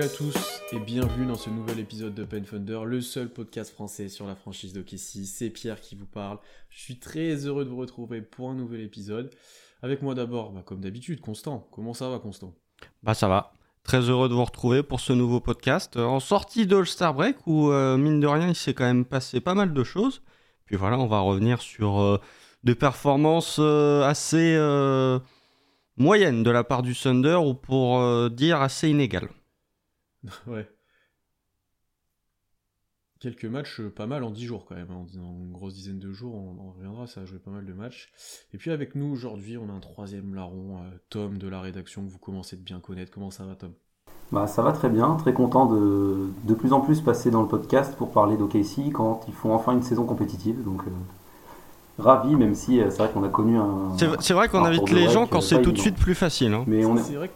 Salut à tous et bienvenue dans ce nouvel épisode de Pen Thunder, le seul podcast français sur la franchise d'OKC. C'est Pierre qui vous parle. Je suis très heureux de vous retrouver pour un nouvel épisode. Avec moi d'abord, bah, comme d'habitude, Constant. Comment ça va, Constant? Bah ça va. Très heureux de vous retrouver pour ce nouveau podcast. Euh, en sortie de All-Star Break, où euh, mine de rien, il s'est quand même passé pas mal de choses. Puis voilà, on va revenir sur euh, des performances assez moyennes de la part du Thunder, ou pour dire assez inégales. Ouais. Quelques matchs euh, pas mal en 10 jours quand même, hein. en une grosse dizaine de jours, on en reviendra, ça a joué pas mal de matchs. Et puis avec nous aujourd'hui, on a un troisième larron, euh, Tom de la rédaction que vous commencez de bien connaître. Comment ça va Tom? Bah, ça va très bien, très content de de plus en plus passer dans le podcast pour parler d'OKC quand ils font enfin une saison compétitive. Donc, euh, ravi, même si euh, c'est vrai qu'on a connu un. C'est vrai qu'on invite les gens quand c'est tout de suite plus facile. hein. Mais on est. C'est vrai que...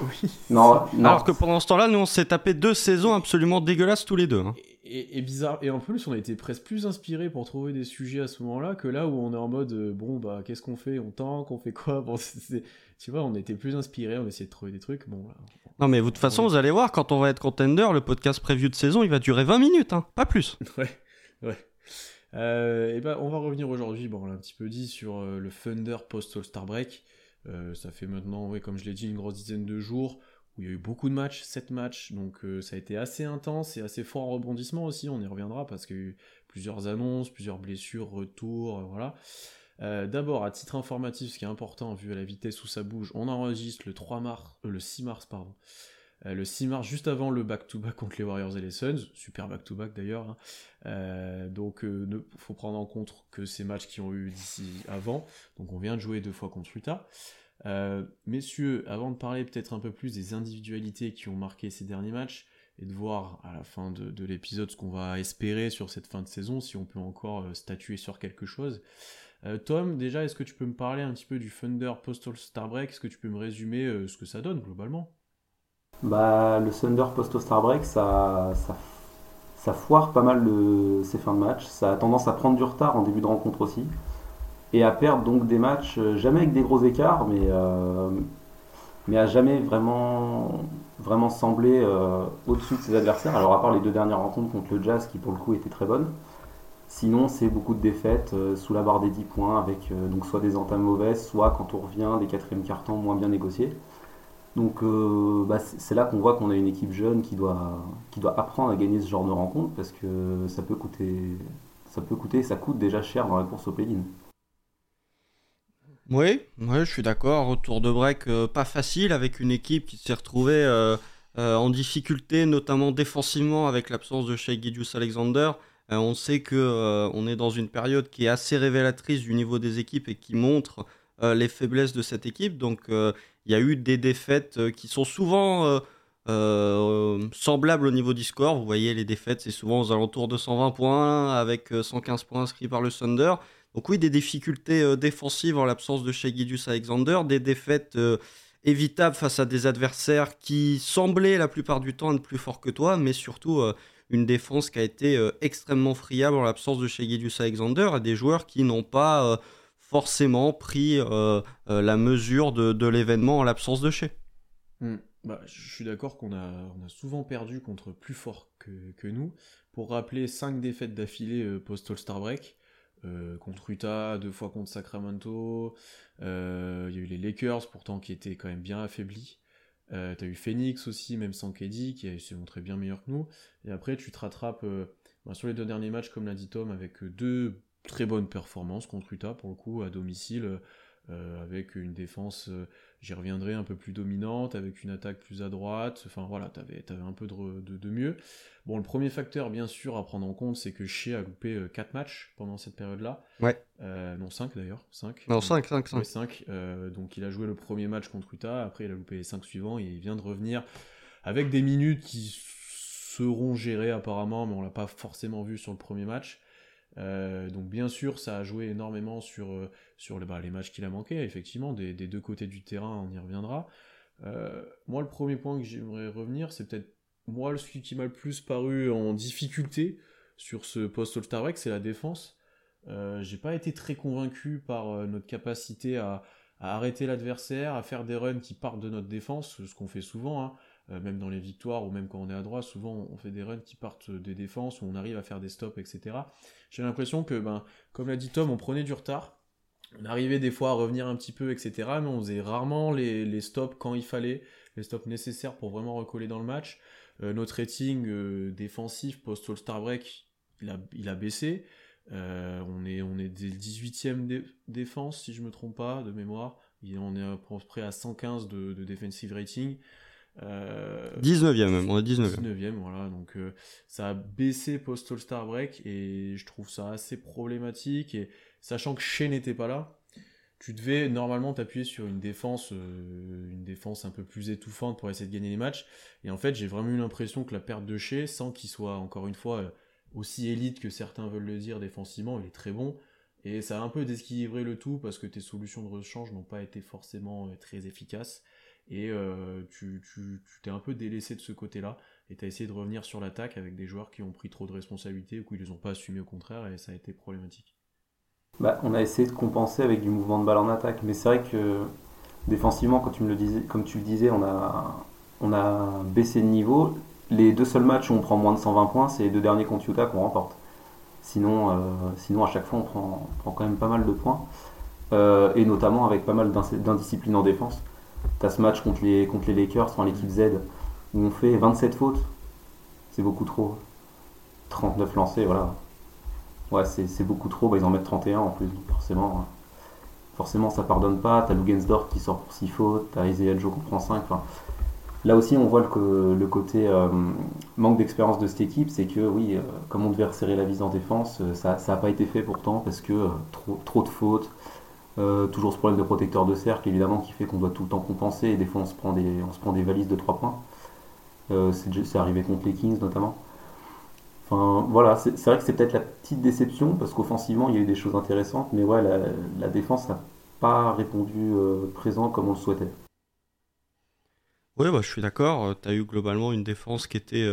Oui. Non, non, Alors que pendant ce temps-là, nous on s'est tapé deux saisons absolument dégueulasses tous les deux. hein. Et, bizarre, et en plus on a été presque plus inspiré pour trouver des sujets à ce moment-là que là où on est en mode euh, bon bah qu'est-ce qu'on fait? On tank, on fait quoi? Bon, tu vois, on était plus inspiré, on essayait de trouver des trucs. Bon, là, Non mais de toute façon, vous allez voir, quand on va être contender, le podcast preview de saison, il va durer 20 minutes, hein, pas plus. Ouais, ouais. Euh, et ben, on va revenir aujourd'hui, bon, on l'a un petit peu dit, sur euh, le Thunder post-All-Star Break. Euh, ça fait maintenant, ouais, comme je l'ai dit, une grosse dizaine de jours où il y a eu beaucoup de matchs, 7 matchs, donc euh, ça a été assez intense et assez fort en rebondissement aussi, on y reviendra parce qu'il y a eu plusieurs annonces, plusieurs blessures, retours, euh, voilà. D'abord, à titre informatif, ce qui est important, vu à la vitesse où ça bouge, on enregistre le 3 mars, le 6 mars, pardon. Euh, le 6 mars, juste avant le back-to-back contre les Warriors et les Suns, super back-to-back d'ailleurs. hein. Euh, donc, il faut prendre en compte que ces matchs qui ont eu d'ici avant, donc on vient de jouer deux fois contre Utah. Euh, messieurs, avant de parler peut-être un peu plus des individualités qui ont marqué ces derniers matchs, et de voir à la fin de, de l'épisode ce qu'on va espérer sur cette fin de saison, si on peut encore euh, statuer sur quelque chose. Euh, Tom, déjà, est-ce que tu peux me parler un petit peu du Thunder Postal Star Break? Est-ce que tu peux me résumer euh, ce que ça donne globalement? Bah, le Thunder post-Star Break, ça, ça, foire pas mal ses fins de match. Ça a tendance à prendre du retard en début de rencontre aussi. Et à perdre donc des matchs, euh, jamais avec des gros écarts, mais, euh, à jamais vraiment, vraiment sembler euh, au-dessus de ses adversaires. Alors à part les deux dernières rencontres contre le Jazz qui pour le coup étaient très bonnes. Sinon c'est beaucoup de défaites sous la barre des 10 points avec donc soit des entames mauvaises, soit quand on revient des quatrièmes cartons moins bien négociés. Donc euh, bah, c'est là qu'on voit qu'on a une équipe jeune qui doit, qui doit apprendre à gagner ce genre de rencontre parce que ça peut coûter, ça peut coûter, ça coûte déjà cher dans la course au play-in. Oui, ouais, je suis d'accord. Retour de break euh, pas facile avec une équipe qui s'est retrouvée euh, en difficulté, notamment défensivement avec l'absence de Shai Gilgeous Alexander. On sait que on est dans une période qui est assez révélatrice du niveau des équipes et qui montre les faiblesses de cette équipe. Donc il y a eu des défaites euh, qui sont souvent euh, euh, semblables au niveau du score. Vous voyez, les défaites, c'est souvent aux alentours de 120 points avec euh, 115 points inscrits par le Thunder. Donc oui, des difficultés défensives en l'absence de Gilgeous Alexander, des défaites évitables face à des adversaires qui semblaient la plupart du temps être plus forts que toi, mais surtout une défense qui a été extrêmement friable en l'absence de Gilgeous Alexander et des joueurs qui n'ont pas forcément pris euh, euh, la mesure de, de l'événement en l'absence de Shai. Hmm. Bah, je suis d'accord qu'on a, on a souvent perdu contre plus fort que, que nous. Pour rappeler, 5 défaites d'affilée euh, post-All-Star Break. Contre Utah, deux fois contre Sacramento. Il y a eu les Lakers, pourtant, qui étaient quand même bien affaiblis. Euh, T'as eu Phoenix aussi, même sans KD, qui s'est montré bien meilleur que nous. Et après, tu te rattrapes bah, sur les deux derniers matchs, comme l'a dit Tom, avec deux très bonnes performances contre Utah, pour le coup, à domicile, euh, avec une défense, euh, j'y reviendrai, un peu plus dominante, avec une attaque plus à droite. Enfin voilà, t'avais avais un peu de, de, de mieux. Bon, le premier facteur, bien sûr, à prendre en compte, c'est que Shea a loupé 4 matchs pendant cette période-là. Ouais. Euh, non, 5 d'ailleurs. 5. Non, 5, 5, 5. Ouais, 5. Euh, donc il a joué le premier match contre Utah, après il a loupé les 5 suivants et il vient de revenir avec des minutes qui seront gérées apparemment, mais on l'a pas forcément vu sur le premier match. Euh, donc bien sûr, ça a joué énormément sur, euh, sur les, bah, matchs qu'il a manqué, effectivement, des, deux côtés du terrain, on y reviendra. moi, le premier point que j'aimerais revenir, c'est peut-être moi celui qui m'a le plus paru en difficulté sur ce post-All-Star Break, c'est la défense. J'ai pas été très convaincu par notre capacité à, arrêter l'adversaire, à faire des runs qui partent de notre défense, ce qu'on fait souvent. Hein. Euh, même dans les victoires ou même quand on est à droite, souvent on fait des runs qui partent des défenses, où on arrive à faire des stops, etc. J'ai l'impression que, ben, comme l'a dit Tom, on prenait du retard, on arrivait des fois à revenir un petit peu, etc. Mais on faisait rarement les, stops quand il fallait, les stops nécessaires pour vraiment recoller dans le match. Euh, notre rating euh, défensif post-All-Star Break, il a, baissé. on est on est des 18e défense si je me trompe pas de mémoire. on est à peu près à 115 de, de defensive rating. 19e euh, même, on est 19e. 19e, voilà, donc euh, ça a baissé post-All-Star Break et je trouve ça assez problématique. Et sachant que Shea n'était pas là, tu devais normalement t'appuyer sur une défense, euh, une défense un peu plus étouffante pour essayer de gagner les matchs. Et en fait, j'ai vraiment eu l'impression que la perte de Shea, sans qu'il soit encore une fois aussi élite que certains veulent le dire défensivement, il est très bon. Et ça a un peu déséquilibré le tout parce que tes solutions de rechange n'ont pas été forcément très efficaces et euh, tu t'es un peu délaissé de ce côté-là et tu as essayé de revenir sur l'attaque avec des joueurs qui ont pris trop de responsabilités ou qui ne les ont pas assumés au contraire et ça a été problématique. Bah, on a essayé de compenser avec du mouvement de balle en attaque, mais c'est vrai que défensivement, quand tu me le disais, comme tu le disais, on a, on a baissé de niveau. Les deux seuls matchs où on prend moins de 120 points, c'est les deux derniers contre Utah qu'on remporte. Sinon, euh, sinon, à chaque fois, on prend, prend, quand même pas mal de points, euh, et notamment avec pas mal d'indiscipline en défense. T'as ce match contre les, contre les Lakers, enfin l'équipe Z, où on fait 27 fautes. C'est beaucoup trop. 39 lancés, voilà. Ouais, c'est beaucoup trop. Bah, ils en mettent 31 en plus, forcément. Forcément, ça pardonne pas. T'as Lugensdorf qui sort pour 6 fautes. T'as Isaiah Joe qui prend 5. là aussi, on voit le, le côté euh, manque d'expérience de cette équipe. C'est que, oui, euh, comme on devait resserrer la vis en défense, euh, ça n'a pas été fait pourtant parce que trop, trop de fautes. Euh, toujours ce problème de protecteur de cercle, évidemment, qui fait qu'on doit tout le temps compenser et des fois on se prend des, on se prend des valises de 3 points. Euh, c'est arrivé contre les Kings notamment. Enfin voilà, c'est vrai que c'est peut-être la petite déception parce qu'offensivement il y a eu des choses intéressantes, mais ouais, la, défense n'a pas répondu euh, présent comme on le souhaitait. Oui, bah, je suis d'accord. Tu as eu globalement une défense qui était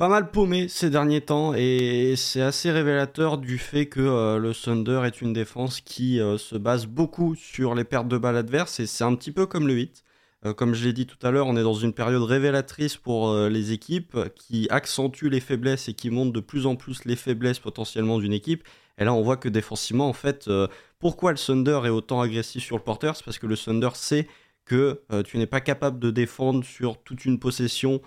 pas mal paumé ces derniers temps et c'est assez révélateur du fait que euh, le Thunder est une défense qui euh, se base beaucoup sur les pertes de balles adverses et c'est un petit peu comme le 8. Euh, comme je l'ai dit tout à l'heure, on est dans une période révélatrice pour les équipes qui accentue les faiblesses et qui montrent de plus en plus les faiblesses potentiellement d'une équipe. Et là, on voit que défensivement, en fait, pourquoi le Thunder est autant agressif sur le porteur C'est parce que le Thunder sait que tu n'es pas capable de défendre sur toute une possession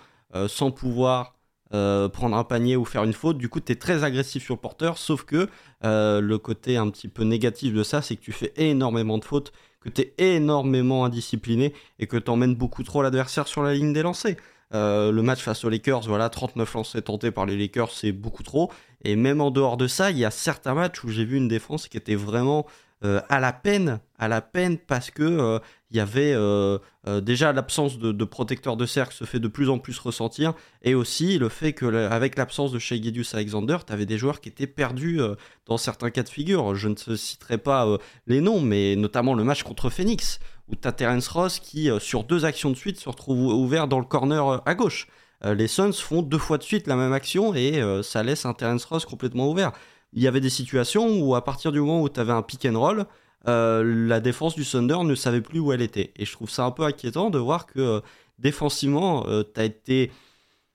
sans pouvoir euh, prendre un panier ou faire une faute. Du coup, tu es très agressif sur le porteur, sauf que euh, le côté un petit peu négatif de ça, c'est que tu fais énormément de fautes, que tu es énormément indiscipliné et que tu emmènes beaucoup trop l'adversaire sur la ligne des lancers. Euh, le match face aux Lakers, voilà, 39 lancers tentés par les Lakers, c'est beaucoup trop. Et même en dehors de ça, il y a certains matchs où j'ai vu une défense qui était vraiment euh, à la peine, à la peine parce que euh, il y avait euh, déjà l'absence de, protecteur de cercle se fait de plus en plus ressentir et aussi le fait que avec l'absence de Shea Alexander, tu avais des joueurs qui étaient perdus dans certains cas de figure. Je ne citerai pas les noms, mais notamment le match contre Phoenix où tu as Terence Ross qui sur deux actions de suite se retrouve ouvert dans le corner à gauche. les Suns font deux fois de suite la même action et ça laisse un Terence Ross complètement ouvert il y avait des situations où à partir du moment où tu avais un pick and roll, euh, la défense du Thunder ne savait plus où elle était. Et je trouve ça un peu inquiétant de voir que euh, défensivement, euh, tu as été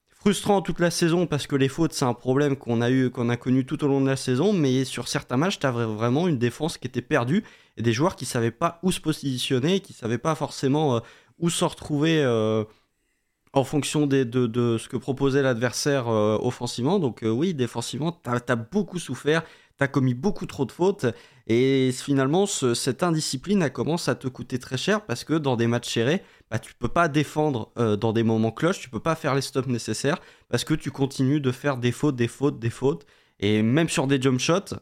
frustrant toute la saison parce que les fautes, c'est un problème qu'on a, eu, qu'on a connu tout au long de la saison, mais sur certains matchs, tu avais vraiment une défense qui était perdue et des joueurs qui ne savaient pas où se positionner, qui ne savaient pas forcément où se retrouver en fonction de, ce que proposait l'adversaire euh, offensivement. Donc euh, oui, défensivement, tu as, beaucoup souffert, tu as commis beaucoup trop de fautes, et finalement, cette indiscipline a commencé à te coûter très cher, parce que dans des matchs serrés, bah, tu peux pas défendre euh, dans des moments cloches, tu peux pas faire les stops nécessaires, parce que tu continues de faire des fautes, des fautes, des fautes, et même sur des jump shots,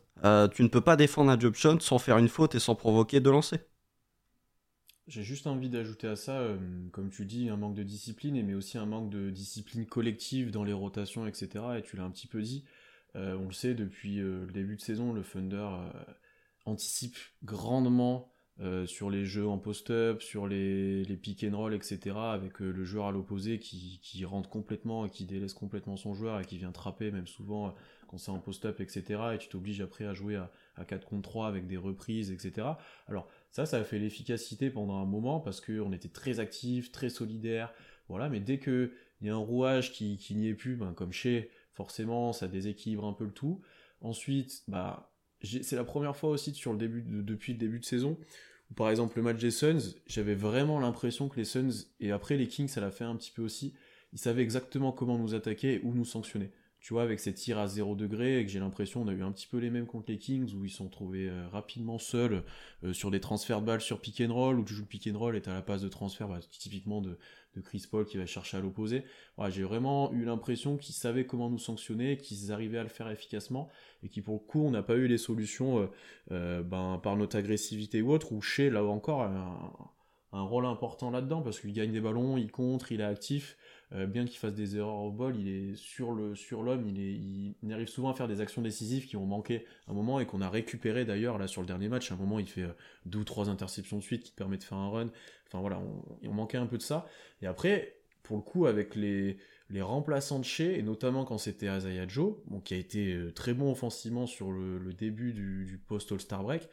tu ne peux pas défendre un jump shot sans faire une faute et sans provoquer de lancer. J'ai juste envie d'ajouter à ça, euh, comme tu dis, un manque de discipline, mais aussi un manque de discipline collective dans les rotations, etc. Et tu l'as un petit peu dit. Euh, on le sait, depuis euh, le début de saison, le Thunder anticipe grandement sur les jeux en post-up, sur les, les pick and roll, etc., avec le joueur à l'opposé qui, qui, rentre complètement et qui délaisse complètement son joueur et qui vient trapper, même souvent quand c'est en post-up, etc., et tu t'obliges après à jouer à, à 4 contre 3 avec des reprises, etc. Alors, ça, a fait l'efficacité pendant un moment parce qu'on était très actifs, très solidaires, voilà, mais dès qu'il y a un rouage qui, qui n'y est plus, ben, comme chez, forcément, ça déséquilibre un peu le tout. Ensuite, bah, c'est la première fois aussi sur le début depuis le début de saison où par exemple le match des Suns, j'avais vraiment l'impression que les Suns et après les Kings ça l'a fait un petit peu aussi, ils savaient exactement comment nous attaquer et où nous sanctionner tu vois, avec ces tirs à 0 degré, et que j'ai l'impression on a eu un petit peu les mêmes contre les Kings, où ils sont trouvés euh, rapidement seuls euh, sur des transferts de balles sur pick and roll, où tu joues le pick and roll et tu as la passe de transfert, bah, typiquement de, Chris Paul qui va chercher à l'opposé. j'ai vraiment eu l'impression qu'ils savaient comment nous sanctionner, qu'ils arrivaient à le faire efficacement, et qui pour le coup, on n'a pas eu les solutions euh, ben, par notre agressivité ou autre, ou chez, là encore, un, un rôle important là-dedans, parce qu'il gagne des ballons, il contre, il est actif, bien qu'il fasse des erreurs au bol, il est sur le sur l'homme, il, arrive souvent à faire des actions décisives qui ont manqué un moment et qu'on a récupéré d'ailleurs là sur le dernier match. À un moment, il fait euh, deux ou trois interceptions de suite qui permet de faire un run. Enfin voilà, on, manquait un peu de ça. Et après, pour le coup, avec les les remplaçants de chez, et notamment quand c'était Azaya Joe, qui a été euh, très bon offensivement sur le, début du, du post-All-Star Break,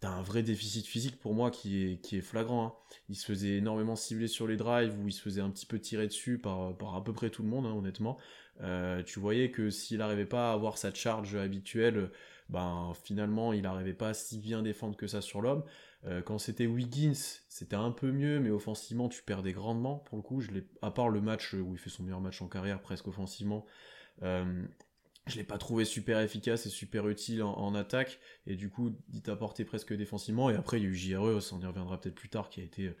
t'as un vrai déficit physique pour moi qui est, flagrant. Hein. Il se faisait énormément cibler sur les drives, ou il se faisait un petit peu tirer dessus par, à peu près tout le monde, hein, honnêtement. Euh, tu voyais que s'il n'arrivait pas à avoir sa charge habituelle, ben finalement il n'arrivait pas si bien défendre que ça sur l'homme. Euh, quand c'était Wiggins, c'était un peu mieux, mais offensivement tu perdais grandement. Pour le coup, je à part le match où il fait son meilleur match en carrière presque offensivement, euh, je l'ai pas trouvé super efficace et super utile en, attaque. Et du coup il t'a presque défensivement. Et après il y a eu JRE on y reviendra peut-être plus tard qui a été euh,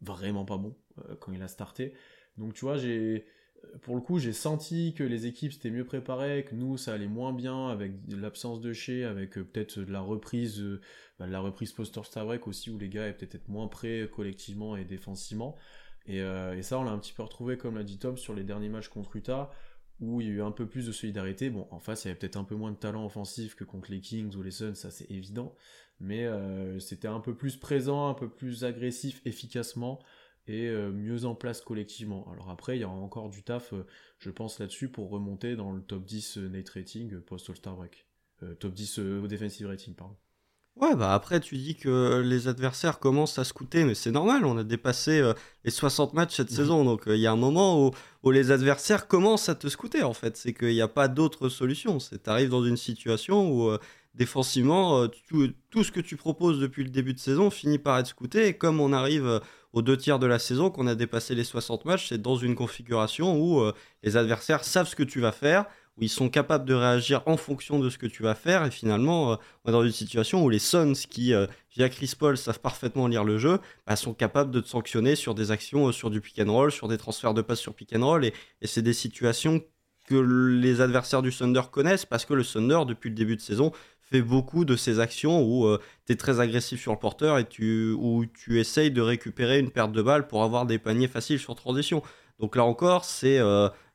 vraiment pas bon euh, quand il a starté. Donc tu vois j'ai euh, pour le coup j'ai senti que les équipes étaient mieux préparées que nous ça allait moins bien avec l'absence de chez avec peut-être de la reprise bah, la reprise poster Star Break aussi où les gars étaient peut-être moins prêts collectivement et défensivement. Et, et ça on l'a un petit peu retrouvé comme l'a dit Tom sur les derniers matchs contre Utah où il y a eu un peu plus de solidarité. Bon, en face, il y avait peut-être un peu moins de talent offensif que contre les Kings ou les Suns, ça c'est évident, mais euh, c'était un peu plus présent, un peu plus agressif efficacement et euh, mieux en place collectivement. Alors après, il y a encore du taf, euh, je pense, là-dessus pour remonter dans le top 10 Nate Rating post-All-Star Break. top 10 Defensive Rating, pardon. Ouais, bah après, tu dis que les adversaires commencent à scouter, mais c'est normal, on a dépassé euh, les 60 matchs cette saison, donc euh, il y a un moment où, où, les adversaires commencent à te scouter, en fait. C'est qu'il n'y a pas d'autre solution. Tu arrives dans une situation où, euh, défensivement, tout, tout, ce que tu proposes depuis le début de saison finit par être scouté, et comme on arrive aux deux tiers de la saison, qu'on a dépassé les 60 matchs, c'est dans une configuration où les adversaires savent ce que tu vas faire, où ils sont capables de réagir en fonction de ce que tu vas faire. Et finalement, euh, on est dans une situation où les Suns, qui, euh, via Chris Paul, savent parfaitement lire le jeu, bah, sont capables de te sanctionner sur des actions euh, sur du pick and roll, sur des transferts de passes sur pick and roll. Et, c'est des situations que les adversaires du Thunder connaissent parce que le Thunder, depuis le début de saison, fait beaucoup de ces actions où tu es très agressif sur le porteur et tu, où tu essayes de récupérer une perte de balle pour avoir des paniers faciles sur transition. Donc là encore, c'est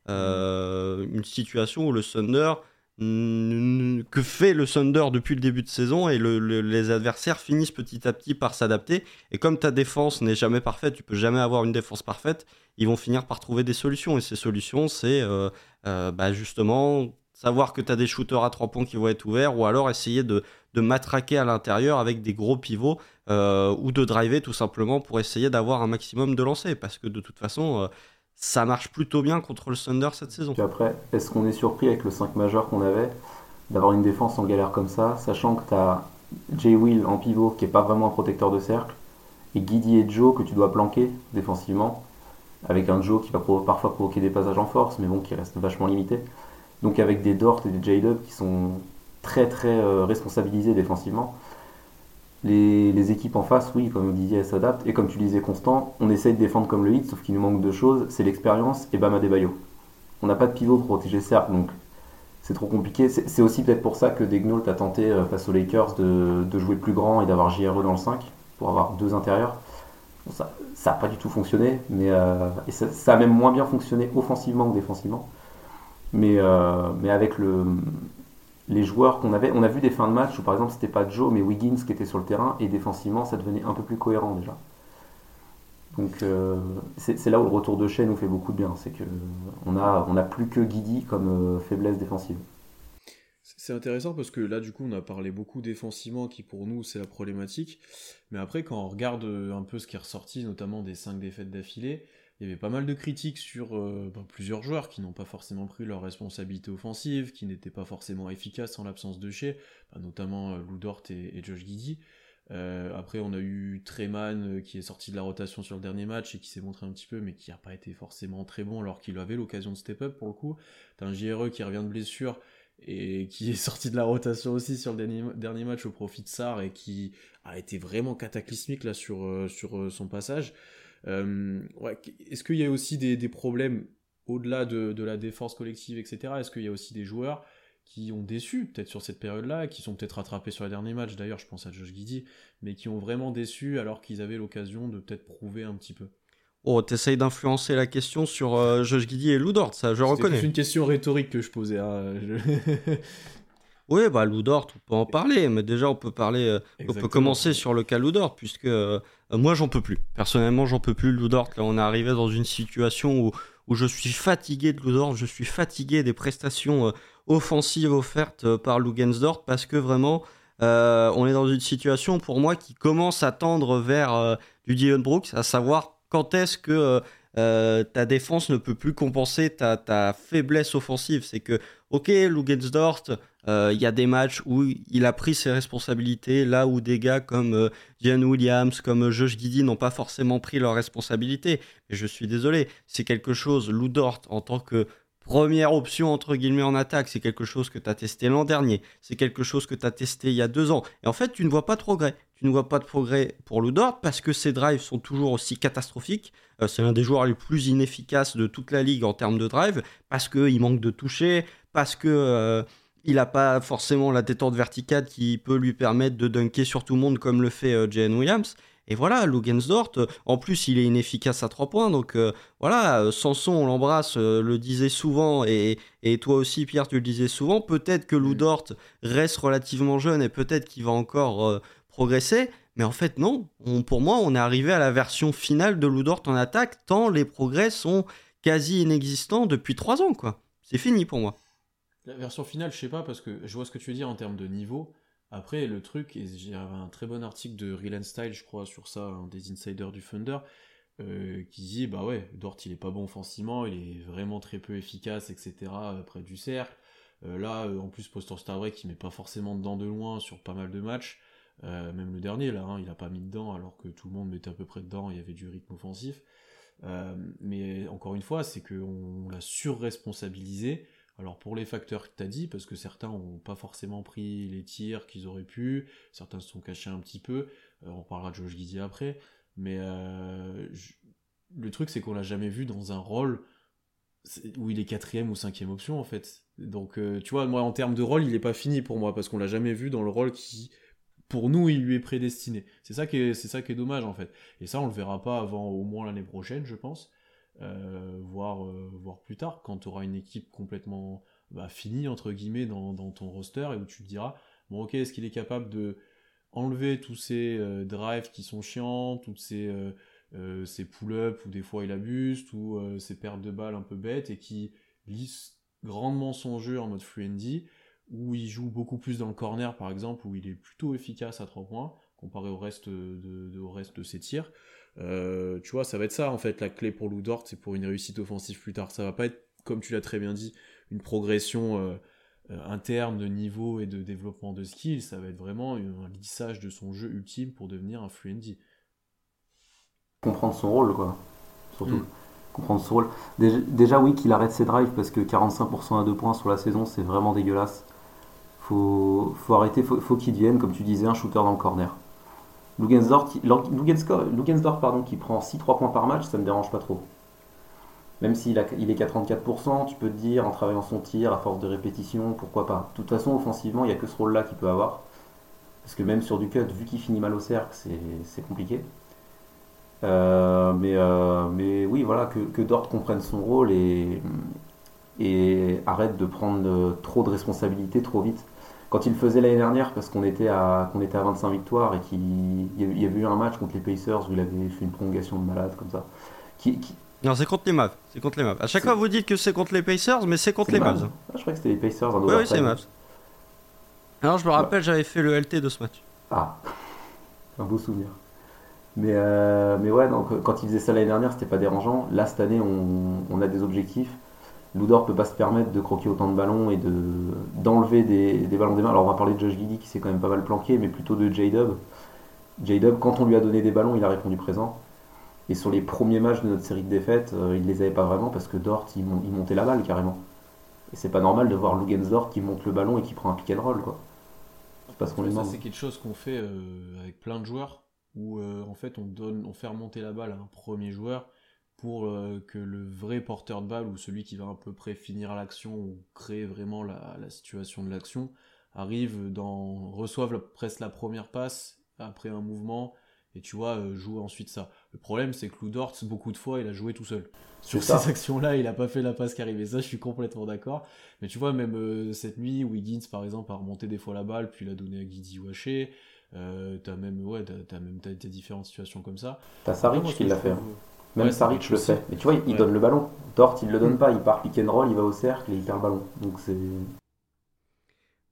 euh, une situation où le Thunder que fait le Thunder depuis le début de saison et les adversaires finissent petit à petit par s'adapter. Et comme ta défense n'est jamais parfaite, tu peux jamais avoir une défense parfaite, ils vont finir par trouver des solutions. Et ces solutions, c'est euh, euh, bah, justement savoir que tu as des shooters à trois points qui vont être ouverts ou alors essayer de, de matraquer à l'intérieur avec des gros pivots ou de driver tout simplement pour essayer d'avoir un maximum de lancers. Parce que de toute façon ça marche plutôt bien contre le Thunder cette saison. Puis après, est-ce qu'on est surpris avec le 5 majeur qu'on avait d'avoir une défense en galère comme ça, sachant que tu as Jay Will en pivot qui est pas vraiment un protecteur de cercle, et Guidi et Joe que tu dois planquer défensivement, avec un Joe qui va parfois provoquer des passages en force, mais bon, qui reste vachement limité. Donc avec des Dort et des J-Dub qui sont très très euh, responsabilisés défensivement les, équipes en face, oui, comme vous disiez, elles s'adaptent. Et comme tu disais, Constant, on essaye de défendre comme le hit, sauf qu'il nous manque deux choses c'est l'expérience et Bama Debayo. On n'a pas de pivot pour protéger cercle, donc c'est trop compliqué. C'est aussi peut-être pour ça que Degnault a tenté euh, face aux Lakers de, jouer plus grand et d'avoir JRE dans le 5 pour avoir deux intérieurs. ça n'a pas du tout fonctionné, mais euh, et ça, a même moins bien fonctionné offensivement que défensivement. Mais, euh, mais avec le, les joueurs qu'on avait, on a vu des fins de match où par exemple c'était pas Joe mais Wiggins qui était sur le terrain et défensivement ça devenait un peu plus cohérent déjà. Donc euh, c'est là où le retour de Shea nous fait beaucoup de bien, c'est que on a, on a plus que Guidi comme euh, faiblesse défensive. C'est intéressant parce que là, du coup, on a parlé beaucoup défensivement, qui pour nous, c'est la problématique. Mais après, quand on regarde euh, un peu ce qui est ressorti, notamment des 5 défaites d'affilée, il y avait pas mal de critiques sur euh, ben, plusieurs joueurs qui n'ont pas forcément pris leurs responsabilités offensives, qui n'étaient pas forcément efficaces en l'absence de chez, ben, notamment euh, Lou Dort et, Josh Giddy. après, on a eu Treman qui est sorti de la rotation sur le dernier match et qui s'est montré un petit peu, mais qui n'a pas été forcément très bon alors qu'il avait l'occasion de step up pour le coup. T'as un JRE qui revient de blessure et qui est sorti de la rotation aussi sur le dernier, match au profit de Sar et qui a été vraiment cataclysmique là sur, euh, sur euh, son passage. Euh, Est-ce qu'il y a aussi des, des problèmes au-delà de, de, la défense collective, etc. Est-ce qu'il y a aussi des joueurs qui ont déçu peut-être sur cette période-là, qui sont peut-être rattrapés sur les derniers matchs, d'ailleurs je pense à Josh Giddy, mais qui ont vraiment déçu alors qu'ils avaient l'occasion de peut-être prouver un petit peu Oh, t'essayes d'influencer la question sur euh, Josh Giddy et Lou Dort, ça je reconnais. C'est une question rhétorique que je posais. Hein. oui, bah Lou Dort, on peut en parler, mais déjà on peut parler, euh, on peut commencer sur le cas Lou Dort, puisque euh, moi j'en peux plus. Personnellement, j'en peux plus Lou Dort. Là, on est arrivé dans une situation où, où je suis fatigué de Lou Dort, je suis fatigué des prestations offensives offertes par Lou Gensdort, parce que vraiment, on est dans une situation pour moi qui commence à tendre vers du Dylan Brooks, à savoir quand est-ce que euh, euh, ta défense ne peut plus compenser ta, faiblesse offensive C'est que, ok, Lugensdorf, euh, il y a des matchs où il a pris ses responsabilités, là où des gars comme Jan Williams, comme Josh Giddy n'ont pas forcément pris leurs responsabilités. Mais je suis désolé, c'est quelque chose, Lou Dort, en tant que première option entre guillemets en attaque, c'est quelque chose que tu as testé l'an dernier, c'est quelque chose que tu as testé il y a deux ans. Et en fait, tu ne vois pas de progrès. Tu ne vois pas de progrès pour Ludort parce que ses drives sont toujours aussi catastrophiques. Euh, c'est l'un des joueurs les plus inefficaces de toute la ligue en termes de drive parce qu'il manque de toucher, parce que euh, il n'a pas forcément la détente verticale qui peut lui permettre de dunker sur tout le monde comme le fait euh, Williams. Et voilà, Lugensdort, euh, en plus, il est inefficace à 3 points. Donc euh, voilà, euh, Sanson, on l'embrasse, le disait souvent, et, toi aussi, Pierre, tu le disais souvent. Peut-être que Lou Dort reste relativement jeune et peut-être qu'il va encore progresser. Mais en fait, non. pour moi, on est arrivé à la version finale de Lou Dort en attaque, tant les progrès sont quasi inexistants depuis 3 ans. quoi. C'est fini pour moi. La version finale, je sais pas, parce que je vois ce que tu veux dire en termes de niveau. Après, le truc, et j'ai un très bon article de Real Style, je crois, sur ça, un des insiders du Thunder, euh, qui dit bah ouais, Dort il est pas bon offensivement, il est vraiment très peu efficace, etc. Euh, près du cercle. Euh, là, en plus, Postor Star Break, il met pas forcément dedans de loin sur pas mal de matchs. même le dernier, là, hein, il a pas mis dedans alors que tout le monde mettait à peu près dedans, il y avait du rythme offensif. mais encore une fois, c'est qu'on l'a surresponsabilisé alors pour les facteurs que tu as dit, parce que certains n'ont pas forcément pris les tirs qu'ils auraient pu, certains se sont cachés un petit peu, euh, on parlera de Josh Giddy après, mais euh, le truc c'est qu'on l'a jamais vu dans un rôle où il est quatrième ou cinquième option en fait. Donc euh, tu vois, moi en termes de rôle, il n'est pas fini pour moi, parce qu'on l'a jamais vu dans le rôle qui, pour nous, il lui est prédestiné. C'est ça qui est, c'est ça qui est dommage en fait. Et ça, on le verra pas avant au moins l'année prochaine, je pense. Euh, voire, euh, voire plus tard, quand tu auras une équipe complètement bah, finie, entre guillemets, dans, ton roster, et où tu te diras, bon ok, est-ce qu'il est capable de enlever tous ces euh, drives qui sont chiants, toutes ces, ces pull-ups où des fois il abuse, ou ces pertes de balles un peu bêtes, et qui lisse grandement son jeu en mode free où il joue beaucoup plus dans le corner par exemple, où il est plutôt efficace à 3 points, comparé au reste de, au reste de ses tirs. Euh, tu vois, ça va être ça en fait la clé pour Lou Dort, c'est pour une réussite offensive plus tard. Ça va pas être, comme tu l'as très bien dit, une progression euh, euh, interne de niveau et de développement de skills. Ça va être vraiment un lissage de son jeu ultime pour devenir un fluendy. Comprendre son rôle, quoi. Surtout. Hmm. Comprendre son rôle. Déjà, oui, qu'il arrête ses drives parce que 45% à 2 points sur la saison, c'est vraiment dégueulasse. Faut, faut arrêter, faut, faut qu'il devienne, comme tu disais, un shooter dans le corner. Lugensdorf, qui prend 6-3 points par match, ça ne me dérange pas trop. Même s'il il est qu'à 34%, tu peux te dire, en travaillant son tir, à force de répétition, pourquoi pas. De toute façon, offensivement, il n'y a que ce rôle-là qu'il peut avoir. Parce que même sur du cut, vu qu'il finit mal au cercle, c'est compliqué. Euh, mais, euh, mais oui, voilà, que, Dort comprenne son rôle et, et arrête de prendre trop de responsabilités trop vite. Quand il le faisait l'année dernière, parce qu'on était, à, était à 25 victoires et qu'il il y avait eu un match contre les Pacers où il avait fait une prolongation de malade comme ça. Qui, qui- Non, c'est contre les Mavs. C'est contre les Mavs. À chaque fois, vous dites que c'est contre les Pacers, mais c'est contre les Mavs. Ah, je croyais que c'était les Pacers. Oui, oui, c'est les Mavs. Alors, je me rappelle, j'avais fait le LT de ce match. Ah, un beau souvenir. Mais, euh, mais ouais, donc, quand il faisait ça l'année dernière, c'était pas dérangeant. Là, cette année, on, on a des objectifs. Ludor peut pas se permettre de croquer autant de ballons et de d'enlever des, des ballons des mains. Alors, on va parler de Josh Giddy qui s'est quand même pas mal planqué, mais plutôt de J-Dub. J-Dub, quand on lui a donné des ballons, il a répondu présent. Et sur les premiers matchs de notre série de défaites, euh, il les avait pas vraiment parce que Dort, il, mon- il montait la balle carrément. Et c'est pas normal de voir Lugensdort qui monte le ballon et qui prend un pick and roll, quoi. C'est pas ce qu'on Ça, c'est quelque chose qu'on fait euh, avec plein de joueurs, où euh, en fait on donne, on fait remonter la balle à un premier joueur pour euh, que le vrai porteur de balle ou celui qui va à peu près finir l'action ou créer vraiment la, la situation de l'action arrive dans reçoive presque la première passe après un mouvement et tu vois euh, joue ensuite ça. Le problème c'est que Lou Dort beaucoup de fois il a joué tout seul. Sur ces actions-là, il a pas fait la passe qui arrivait. Ça, je suis complètement d'accord. Mais tu vois, même euh, cette nuit, Wiggins, par exemple, a remonté des fois la balle, puis l'a donné à Guidi ou Haché. Euh, t'as même, ouais, t'as, même t'as, t'as différentes situations comme ça. T'as Saric qui l'a fait. hein. Même Ouais, Saric le fait. Mais tu vois, il Ouais. donne le ballon. Dort, il le donne pas. Il part pick and roll, il va au cercle et il perd le ballon. Donc c'est.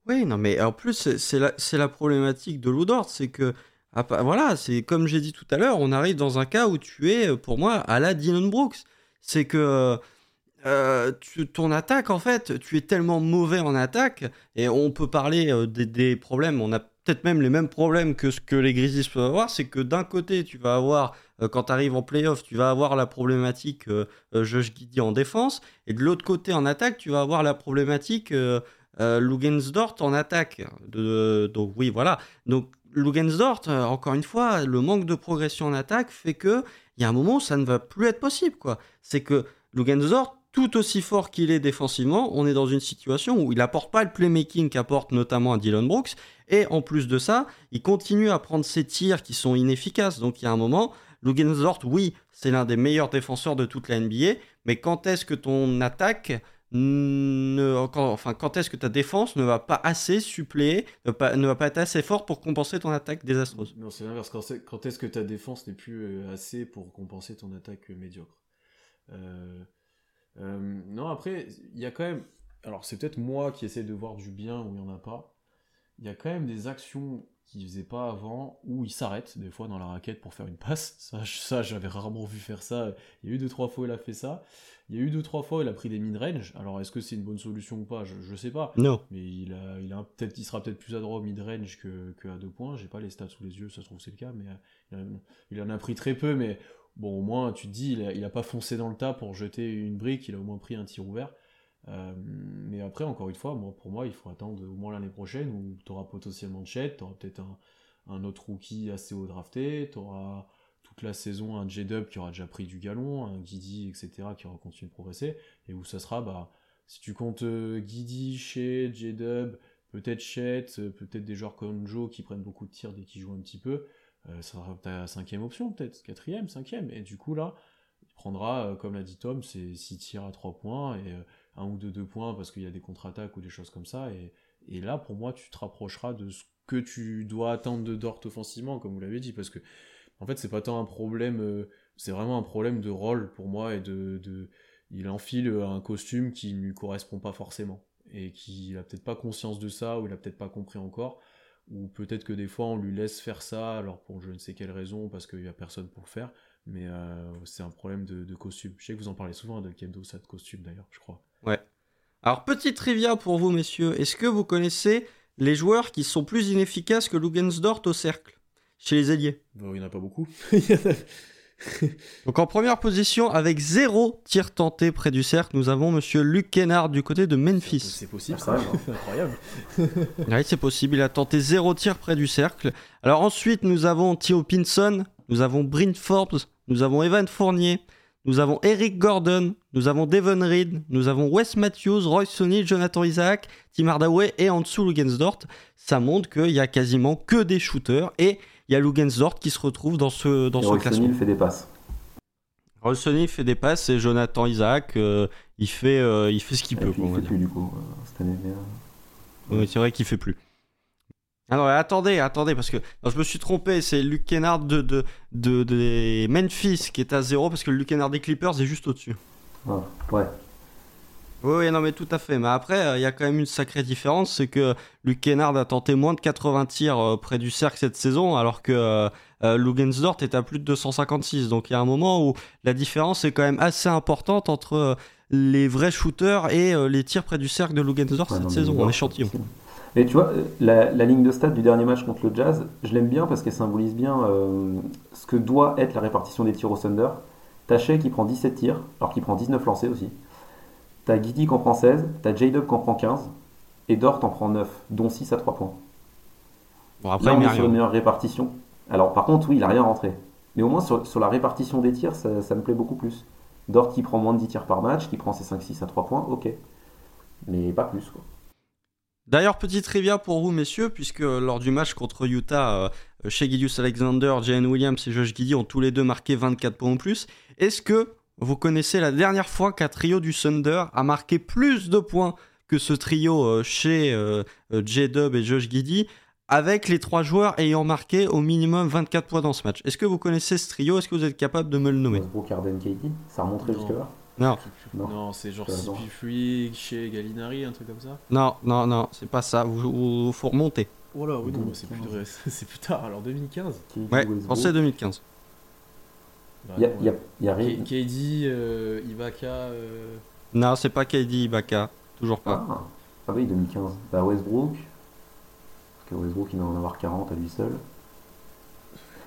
Oui, non, mais en plus, c'est- la, c'est la problématique de Ludort, c'est que, voilà, c'est comme j'ai dit tout à l'heure, on arrive dans un cas où tu es, euh, pour moi, à la Dylan Brooks. C'est que euh, tu- ton attaque, en fait, tu es tellement mauvais en attaque, et on peut parler euh, des, des problèmes, on a peut-être même les mêmes problèmes que ce que les Grizzlies peuvent avoir, c'est que d'un côté, tu vas avoir, quand tu arrives en playoff, tu vas avoir la problématique euh, euh, Josh Giddey en défense, et de l'autre côté, en attaque, tu vas avoir la problématique euh, euh, Lugensdort en attaque. Donc oui, voilà. Donc Lugensdort, euh, encore une fois, le manque de progression en attaque fait que il y a un moment où ça ne va plus être possible. C'est que Lugensdort, tout aussi fort qu'il est défensivement, on est dans une situation où il n'apporte pas le playmaking qu'apporte notamment un Dylan Brooks. Et en plus de ça, il continue à prendre ses tirs qui sont inefficaces. Donc il y a un moment, Lugensdort, oui, c'est l'un des meilleurs défenseurs de toute la NBA, mais quand est-ce que ton attaque ne, quand, enfin, quand est-ce que ta défense ne va pas assez suppléer, ne, va pas être assez forte pour compenser ton attaque désastreuse Non, c'est l'inverse. Quand, est-ce que ta défense n'est plus euh, assez pour compenser ton attaque euh, médiocre? Euh, Non, après, il y a quand même. Alors, c'est peut-être moi qui essaie de voir du bien où il n'y en a pas. Il y a quand même des actions qu'il faisait pas avant où il s'arrête des fois dans la raquette pour faire une passe. Ça, ça j'avais rarement vu faire ça. Il y a eu deux trois fois où il a fait ça. Il y a eu deux trois fois où il a pris des mid-range. Alors, est-ce que c'est une bonne solution ou pas? Je, je sais pas. Non. Mais il, a, il, a peut-être, il sera peut-être plus adroit au mid-range que, que à deux points. J'ai pas les stats sous les yeux, ça se trouve c'est le cas, mais euh, il, a- il en a pris très peu. Mais bon, au moins, tu te dis, il a, il a pas foncé dans le tas pour jeter une brique, il a au moins pris un tir ouvert. Euh, mais après, encore une fois, pour moi, il faut attendre au moins l'année prochaine où tu auras potentiellement Chet, tu auras peut-être un, autre rookie assez haut drafté, tu auras toute la saison un J-Dub qui aura déjà pris du galon, un Guidi, etc., qui aura continué de progresser, et où ça sera, bah, si tu comptes euh, Guidi, Shea, J-Dub, peut-être Chet, euh, peut-être des joueurs comme Joe qui prennent beaucoup de tirs dès qu'ils jouent un petit peu, ça sera ta cinquième option, peut-être, quatrième, cinquième, et du coup là, il prendra, comme l'a dit Tom, c'est 6 tirs à 3 points, et un ou deux, deux points parce qu'il y a des contre-attaques ou des choses comme ça, et, et là, pour moi, tu te rapprocheras de ce que tu dois attendre de Dort offensivement, comme vous l'avez dit, parce que en fait, c'est pas tant un problème, euh, c'est vraiment un problème de rôle pour moi et de, de- il enfile un costume qui ne lui correspond pas forcément et qu'il a peut-être pas conscience de ça ou il a peut-être pas compris encore. Ou peut-être que des fois on lui laisse faire ça alors pour je ne sais quelle raison parce qu'il y a personne pour le faire. Mais euh, c'est un problème de, de costume. Je sais que vous en parlez souvent de Kendo ça de costume d'ailleurs je crois Alors, petite trivia pour vous, messieurs. Est-ce que vous connaissez les joueurs qui sont plus inefficaces que Lugensdort au cercle? Chez les ailiers Bon, il n'y en a pas beaucoup Donc, en première position, avec zéro tir tenté près du cercle, nous avons monsieur Luc Kennard du côté de Memphis. c'est possible Ah, ça incroyable Oui, c'est possible. Il a tenté zéro tir près du cercle. Alors ensuite, nous avons Theo Pinson, nous avons Bryn Forbes, nous avons Evan Fournier, nous avons Eric Gordon, nous avons Devon Reed, nous avons Wes Matthews, Roy Sonny, Jonathan Isaac, Tim Hardaway et en dessous Lugensdort. Ça montre qu'il y a quasiment que des shooters et il y a Lugensdort qui se retrouve dans ce, dans Et ce Roy classement. Sonny fait des passes. Roy Sonny fait des passes et Jonathan Isaac, euh, il, fait, euh, il fait ce qu'il peut. puis quoi, il fait plus du coup euh, cette année. mais, c'est vrai qu'il fait plus. Alors attendez, attendez, parce que je me suis trompé, c'est Luke Kennard de, de, de, de, Memphis qui est à 0 parce que Luke Kennard des Clippers est juste au-dessus. Ah, ouais. Oui, non, mais tout à fait. Mais après, euh, il y a quand même une sacrée différence, c'est que Luke Kennard a tenté moins de 80 tirs euh, près du cercle cette saison, alors que euh, euh Lugensdort est à plus de 256. Donc il y a un moment où la différence est quand même assez importante entre les vrais shooters et les tirs près du cercle de Lugensdort cette saison, en échantillon. Et tu vois, la, ligne de stade du dernier match contre le Jazz, je l'aime bien parce qu'elle symbolise bien euh, ce que doit être la répartition des tirs au Thunder. T'as Shea qui prend 17 tirs, alors qu'il prend 19 lancés aussi. T'as Guidi qui en prend 16, t'as J-Dub qui en prend 15, et Dort en prend 9, dont 6 à 3 points. Bon, après, il est sur une meilleure répartition. Alors, par contre, oui, il a rien rentré. Mais au moins, sur, la répartition des tirs, ça, ça, me plaît beaucoup plus. Dort qui prend moins de 10 tirs par match, qui prend ses 5-6 à 3 points, ok. Mais pas plus, quoi. D'ailleurs, petite trivia pour vous, messieurs, puisque lors du match contre Utah, euh, Shea Alexander, Jalen Williams et Josh Giddy ont tous les deux marqué 24 points en plus. Est-ce que vous connaissez la dernière fois qu'un trio du Thunder a marqué plus de points que ce trio euh, chez euh, euh, J-Dub et Josh Giddy avec les trois joueurs ayant marqué au minimum 24 points dans ce match? Est-ce que vous connaissez ce trio? Est-ce que vous êtes capable de me le nommer? Westbrook, Arden, ça remonterait jusque-là? Non. Non, c'est genre CP3 chez Galinari, un truc comme ça Non, non, non, c'est pas ça. Il faut remonter. Oh là, oui, non, c'est plus, c'est plus tard, alors 2015 Ouais, pensez 2015. Il y, a, y a rien. KD, euh, Ibaka. Euh... Non, c'est pas KD, Ibaka. Toujours pas. Ah, ah oui, 2015. Bah, Westbrook. Parce que Westbrook, il va en avoir 40 à lui seul.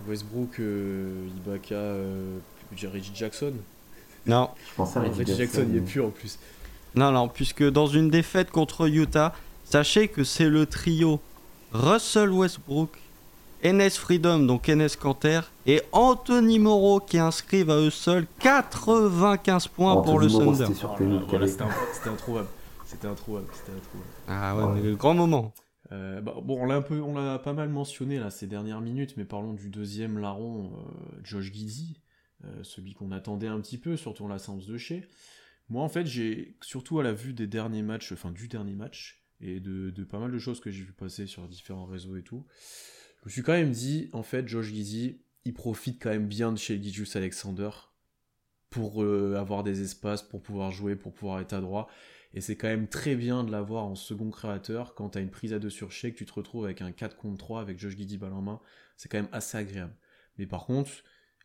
Westbrook, euh, Ibaka, euh, Reggie Jackson. Non. Je pensais à Reggie, Jackson, il est plus en plus. Non, non, puisque dans une défaite contre Utah, sachez que c'est le trio Russell Westbrook, Enes Freedom, donc Enes Canter, et Anthony Moreau qui inscrivent à eux seuls 95 points pour le Thunder. C'était introuvable. C'était introuvable. Ah ouais, mais grand moment. Euh, bah, bon, on l'a un peu, on l'a pas mal mentionné là ces dernières minutes, mais parlons du deuxième larron, euh, Josh Giddy, euh, celui qu'on attendait un petit peu, surtout en la de chez. Moi, en fait, j'ai surtout à la vue des derniers matchs, enfin du dernier match, et de, pas mal de choses que j'ai vu passer sur différents réseaux et tout, je me suis quand même dit, en fait, Josh Giddy, il profite quand même bien de chez Gijus Alexander pour euh, avoir des espaces, pour pouvoir jouer, pour pouvoir être à droit. Et c'est quand même très bien de l'avoir en second créateur quand tu as une prise à deux sur que tu te retrouves avec un 4 contre 3 avec Josh Giddy balle en main. C'est quand même assez agréable. Mais par contre,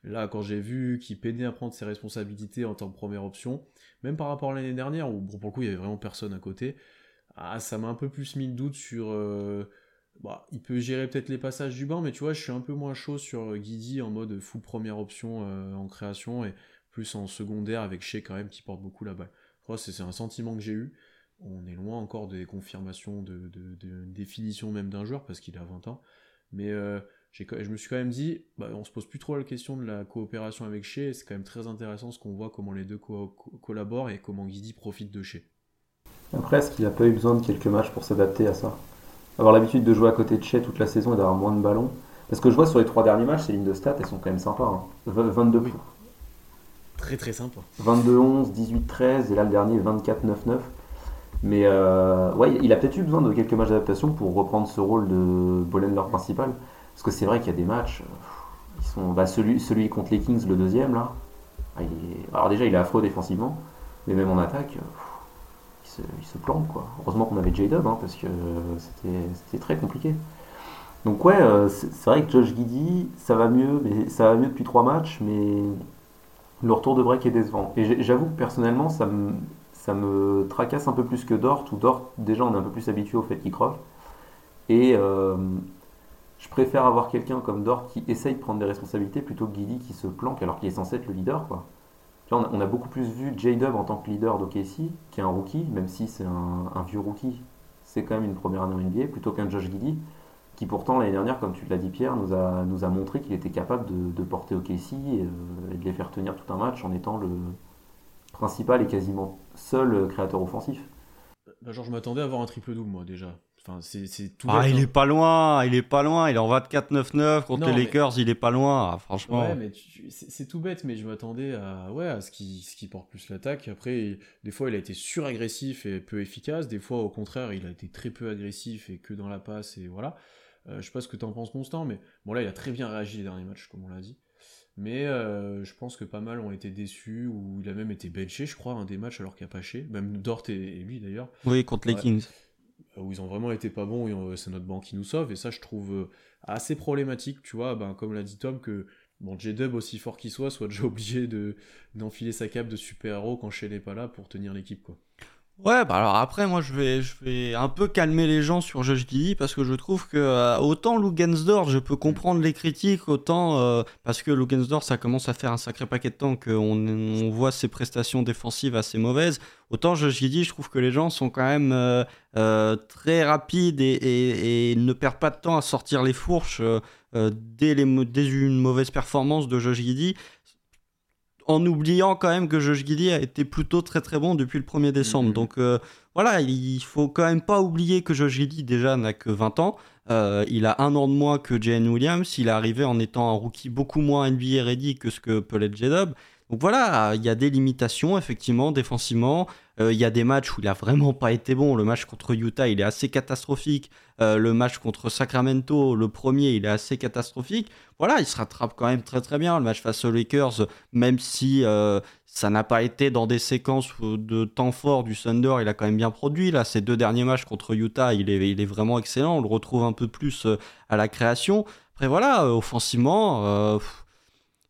Là, quand j'ai vu qu'il peinait à prendre ses responsabilités en tant que première option, même par rapport à l'année dernière, où pour le coup il y avait vraiment personne à côté, ah, ça m'a un peu plus mis le doute sur. Euh, bah, il peut gérer peut-être les passages du banc, mais tu vois, je suis un peu moins chaud sur Guidi en mode full première option euh, en création et plus en secondaire avec Shea quand même qui porte beaucoup la balle. C'est un sentiment que j'ai eu. On est loin encore des confirmations de, définition même d'un joueur parce qu'il a 20 ans. Mais euh, je me suis quand même dit, bah, on se pose plus trop la question de la coopération avec Shea, c'est quand même très intéressant ce qu'on voit, comment les deux collaborent et comment Guidi profite de Shea. Après, est-ce qu'il n'a pas eu besoin de quelques matchs pour s'adapter à ça? Avoir l'habitude de jouer à côté de Shea toute la saison et d'avoir moins de ballons? Parce que je vois sur les trois derniers matchs, ces lignes de stats, elles sont quand même sympas. 22 hein. Très très sympa. 22-11, 18-13, et là le dernier 24-9-9. Mais euh, ouais, il a peut-être eu besoin de quelques matchs d'adaptation pour reprendre ce rôle de leur principal. Parce que c'est vrai qu'il y a des matchs, euh, sont, bah, celui, celui contre les Kings, le deuxième, là, ah, alors déjà il est affreux défensivement, mais même en attaque, euh, il, se, plante quoi. Heureusement qu'on avait J-Dub, hein, parce que c'était très compliqué. Donc ouais, euh, c'est vrai que Josh Giddy, ça va mieux, mais ça va mieux depuis trois matchs, mais le retour de break est décevant. Et j'avoue que personnellement, ça me, ça me tracasse un peu plus que Dort, où Dort, déjà on est un peu plus habitué au fait qu'il croque. Et je préfère avoir quelqu'un comme Dort qui essaye de prendre des responsabilités plutôt que Guidi qui se planque alors qu'il est censé être le leader. Quoi. on, a, beaucoup plus vu J-Dub en tant que leader d'OKC, qui est un rookie, même si c'est un, vieux rookie, c'est quand même une première année en NBA, plutôt qu'un Josh Guidi, qui pourtant l'année dernière, comme tu l'as dit Pierre, nous a, montré qu'il était capable de, porter OKC et, euh, et, de les faire tenir tout un match en étant le principal et quasiment seul créateur offensif. Bah, genre je m'attendais à avoir un triple-double moi déjà c'est tout. Ah, il est pas loin, il est pas loin. Il est en 24-9-9 contre les Lakers, il est pas loin, ah, franchement. Ouais, mais c'est tout bête, mais je m'attendais à, ouais, à ce qui, ce qui porte plus l'attaque. Après, des fois, il a été suragressif et peu efficace. Des fois, au contraire, il a été très peu agressif et que dans la passe et voilà. je sais pas ce que tu en penses, Constant, mais bon, là, il a très bien réagi les derniers matchs, comme on l'a dit. Mais je pense que pas mal ont été déçus, ou il a même été benché, je crois, un des matchs alors qu'il a pas même Dort et, lui d'ailleurs. Oui, contre les Kings. Où ils ont vraiment été pas bons, c'est notre banc qui nous sauve, et ça, je trouve assez problématique, tu vois, ben, comme l'a dit Tom, que bon, J-Dub, aussi fort qu'il soit, soit déjà obligé de, d'enfiler sa cape de super-héros quand Shea n'est pas là pour tenir l'équipe, quoi. Ouais, bah alors après, moi je vais, je vais un peu calmer les gens sur Josh Giddy parce que je trouve que euh, autant Lugensdorf, je peux comprendre les critiques, autant euh, parce que Lugensdorf, ça commence à faire un sacré paquet de temps qu'on on voit ses prestations défensives assez mauvaises. Autant Josh Giddy, je trouve que les gens sont quand même euh, très rapides et, et, ne perdent pas de temps à sortir les fourches dès, les, dès une mauvaise performance de Josh Giddy en oubliant quand même que Josh Giddy a été plutôt très très bon depuis le 1er décembre. Mhm. Donc euh, voilà, il faut quand même pas oublier que Josh Giddy déjà n'a que 20 ans. Euh, il a un an de moins que Jane Williams. Il est arrivé en étant un rookie beaucoup moins NBA ready que ce que peut l'être J-Dub. Donc voilà, il y a des limitations effectivement défensivement. Euh, il y a des matchs où il a vraiment pas été bon. Le match contre Utah, il est assez catastrophique. Euh, le match contre Sacramento, le premier, il est assez catastrophique. Voilà, il se rattrape quand même très très bien. Le match face aux Lakers, même si euh, ça n'a pas été dans des séquences de temps fort du Thunder, il a quand même bien produit. Là, ces deux derniers matchs contre Utah, il est, il est vraiment excellent. On le retrouve un peu plus à la création. Après voilà, offensivement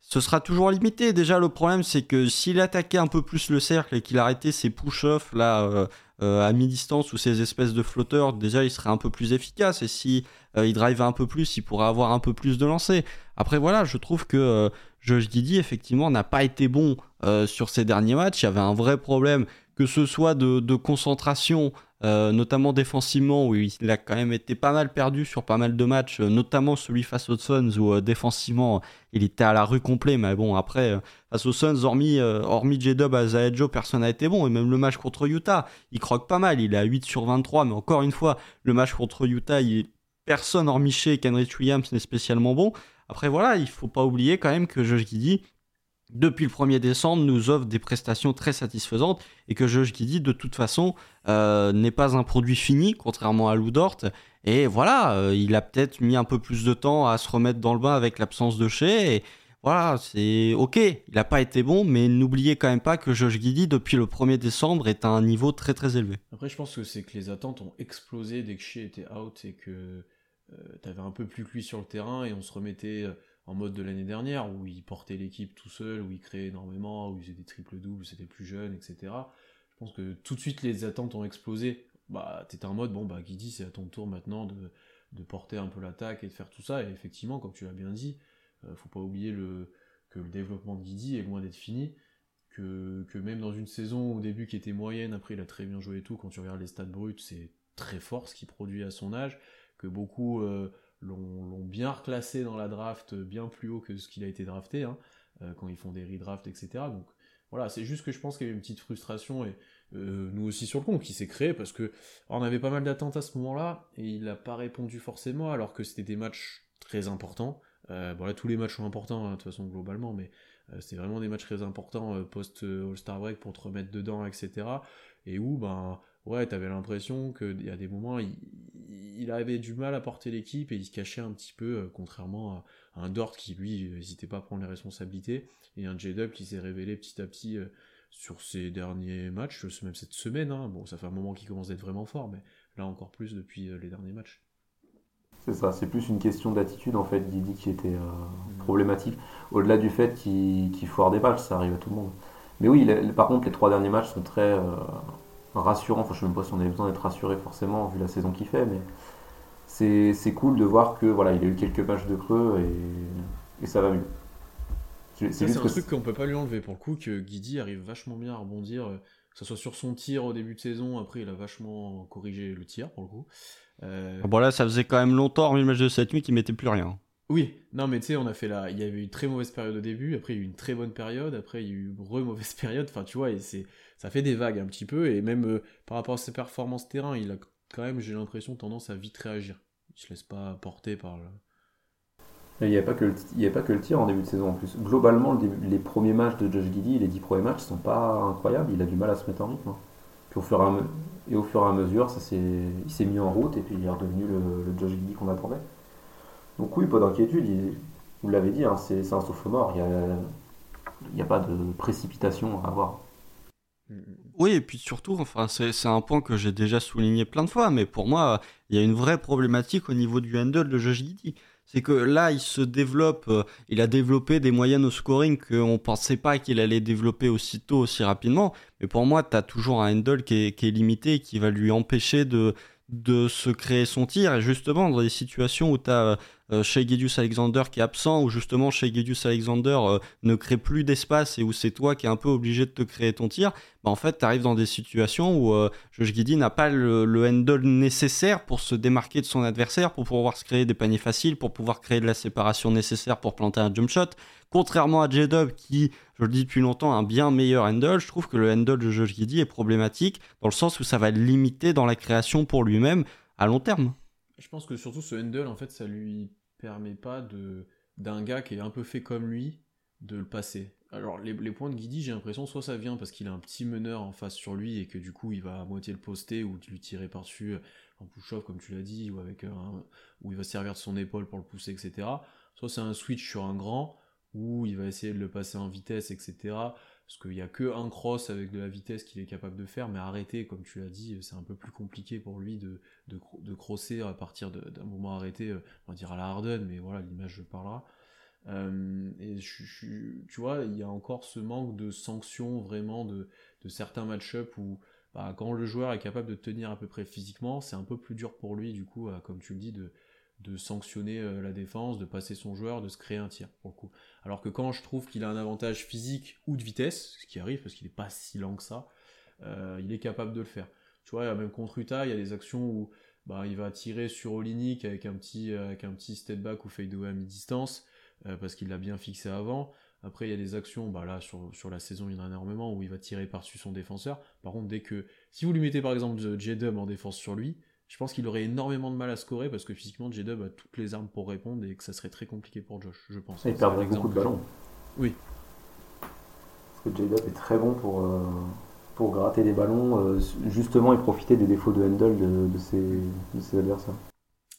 ce sera toujours limité. Déjà, le problème, c'est que s'il attaquait un peu plus le cercle et qu'il arrêtait ses push-offs là euh, euh, à mi-distance ou ces espèces de flotteurs, déjà, il serait un peu plus efficace. Et si euh, il drive un peu plus, il pourrait avoir un peu plus de lancers. Après, voilà, je trouve que Josh Giddy, effectivement, n'a pas été bon sur ces derniers matchs. Il y avait un vrai problème, que ce soit de concentration euh, notamment défensivement où il a quand même été pas mal perdu sur pas mal de matchs, euh, notamment celui face aux Suns où euh, défensivement il était à la rue complet, mais bon après face aux Suns, hormis, hormis J-Dub à Zaedjo, personne n'a été bon, et même le match contre Utah, il croque pas mal, il est à 8 sur 23, mais encore une fois, le match contre Utah, il, personne hormis chez Kenrich Williams n'est spécialement bon. Après voilà, il faut pas oublier quand même que Josh Giddy, depuis le 1er décembre, nous offre des prestations très satisfaisantes et que Josh Giddy, de toute façon, euh, n'est pas un produit fini, contrairement à Lou Dort. Et voilà, euh, il a peut-être mis un peu plus de temps à se remettre dans le bain avec l'absence de Shea. Et voilà, c'est ok, il n'a pas été bon, mais n'oubliez quand même pas que Josh Giddy, depuis le 1er décembre, est à un niveau très très élevé. Après, je pense que c'est que les attentes ont explosé dès que Shea était out et que euh, tu avais un peu plus que lui sur le terrain et on se remettait en mode de l'année dernière, où il portait l'équipe tout seul, où il créait énormément, où il faisait des triples-doubles, c'était plus jeune, etc. Je pense que tout de suite les attentes ont explosé. Bah, t'étais en mode, bon, bah, Guidi, c'est à ton tour maintenant de, de porter un peu l'attaque et de faire tout ça. Et effectivement, comme tu l'as bien dit, euh, faut pas oublier le, que le développement de Guidi est loin d'être fini. Que, que, même dans une saison au début qui était moyenne, après il a très bien joué et tout, quand tu regardes les stats bruts, c'est très fort ce qu'il produit à son âge, que beaucoup euh, l'ont bien reclassé dans la draft bien plus haut que ce qu'il a été drafté, hein, euh, quand ils font des redrafts, etc. Donc voilà, c'est juste que je pense qu'il y a eu une petite frustration, et euh, nous aussi sur le compte, qui s'est créé, parce que on avait pas mal d'attentes à ce moment-là, et il n'a pas répondu forcément, alors que c'était des matchs très importants. Euh, bon là, tous les matchs sont importants, hein, de toute façon, globalement, mais c'était vraiment des matchs très importants post-All-Star Break pour te remettre dedans, etc. Et où, ben, ouais, t'avais l'impression qu'il y a des moments, il, il avait du mal à porter l'équipe et il se cachait un petit peu, euh, contrairement à, un Dort qui, lui, n'hésitait pas à prendre les responsabilités, et un J-Dub qui s'est révélé petit à petit euh, sur ses derniers matchs, même cette semaine. Hein. Bon, ça fait un moment qu'il commence d'être vraiment fort, mais là encore plus depuis euh, les derniers matchs. C'est ça, c'est plus une question d'attitude en fait, Didi, qui était mm. problématique. Au-delà du fait qu'il foire des balles, ça arrive à tout le monde. Mais oui, par contre, les trois derniers matchs sont très rassurant. Enfin, je ne sais même pas si on avait besoin d'être rassuré forcément vu la saison qu'il fait, mais c'est cool de voir que voilà, il a eu quelques matchs de creux et, ça va mieux. C'est un truc qu'on peut pas lui enlever pour le coup, que Guidi arrive vachement bien à rebondir, euh, que ce soit sur son tir au début de saison, après il a vachement corrigé le tir pour le coup. Euh... Bon là, ça faisait quand même longtemps, le match de cette nuit, qu'il mettait plus rien. Oui, non mais tu sais, on a fait là, il y avait eu une très mauvaise période au début, après il y a eu une très bonne période, après il y a eu une re mauvaise période, enfin tu vois, et c'est ça fait des vagues un petit peu, et même euh, par rapport à ses performances terrain, il a quand même, j'ai l'impression, tendance à vite réagir. Il se laisse pas porter par le... Il n'y a, pas que le, tir en début de saison en plus. Globalement, les premiers matchs de Josh Giddy, les dix premiers matchs, sont pas incroyables. Il a du mal à se mettre en rythme. Hein. Et, au fur et à mesure, ça il s'est mis en route et puis il est redevenu le, le Josh Giddy qu'on attendait. Donc oui, pas d'inquiétude. Vous l'avez dit, hein, c'est un sophomore. Il n'y a pas de précipitation à avoir. Oui, et puis surtout, enfin, c'est un point que j'ai déjà souligné plein de fois, mais pour moi, il y a une vraie problématique au niveau du handle de Josh. C'est que là, il se développe, euh, il a développé des moyennes au scoring qu'on ne pensait pas qu'il allait développer aussitôt, aussi rapidement. Mais pour moi, tu as toujours un handle qui est, limité qui va lui empêcher de, de se créer son tir. Et justement, dans des situations où tu as euh, Shea Alexander qui est absent, où justement Shea Alexander euh, ne crée plus d'espace et où c'est toi qui es un peu obligé de te créer ton tir, bah en fait, tu arrives dans des situations où euh, Josh n'a pas le, le handle nécessaire pour se démarquer de son adversaire, pour pouvoir se créer des paniers faciles, pour pouvoir créer de la séparation nécessaire pour planter un jump shot. Contrairement à J-Dub qui, je le dis depuis longtemps, un bien meilleur handle, je trouve que le handle de Josh est problématique dans le sens où ça va limiter dans la création pour lui-même à long terme. Je pense que surtout ce handle, en fait, ça lui permet pas de d'un gars qui est un peu fait comme lui de le passer. Alors les, points de Guidi, j'ai l'impression soit ça vient parce qu'il a un petit meneur en face sur lui et que du coup il va à moitié le poster ou lui tirer par-dessus en push-off comme tu l'as dit ou avec un, où il va servir de son épaule pour le pousser etc. Soit c'est un switch sur un grand où il va essayer de le passer en vitesse etc. Parce qu'il n'y a que un cross avec de la vitesse qu'il est capable de faire, mais arrêter, comme tu l'as dit, c'est un peu plus compliqué pour lui de, de, crosser à partir d'un moment arrêté, euh, on va dire à la Harden, mais voilà, l'image parlera. Euh, et tu vois, il y a encore ce manque de sanctions vraiment de, de certains match-up où bah, quand le joueur est capable de tenir à peu près physiquement, c'est un peu plus dur pour lui, du coup, comme tu le dis, de, de sanctionner euh, la défense, de passer son joueur, de se créer un tir, pour le coup. Alors que quand je trouve qu'il a un avantage physique ou de vitesse, ce qui arrive parce qu'il n'est pas si lent que ça, euh, il est capable de le faire. Tu vois, même contre Utah, il y a des actions où bah, il va tirer sur Olinik avec un petit, avec un petit step back ou fade away à mi-distance, euh, parce qu'il l'a bien fixé avant. Après, il y a des actions, bah là, sur, sur la saison, il y en a énormément, où il va tirer par-dessus son défenseur. Par contre, dès que, si vous lui mettez par exemple J-Dub en défense sur lui, je pense qu'il aurait énormément de mal à scorer parce que physiquement, J-Dub a toutes les armes pour répondre et que ça serait très compliqué pour Josh, je pense. Il perdrait beaucoup de ballons. Oui. Parce que J-Dub est très bon pour, euh, pour gratter des ballons, euh, justement, et profiter des défauts de handle de, de, ses, de ses adversaires.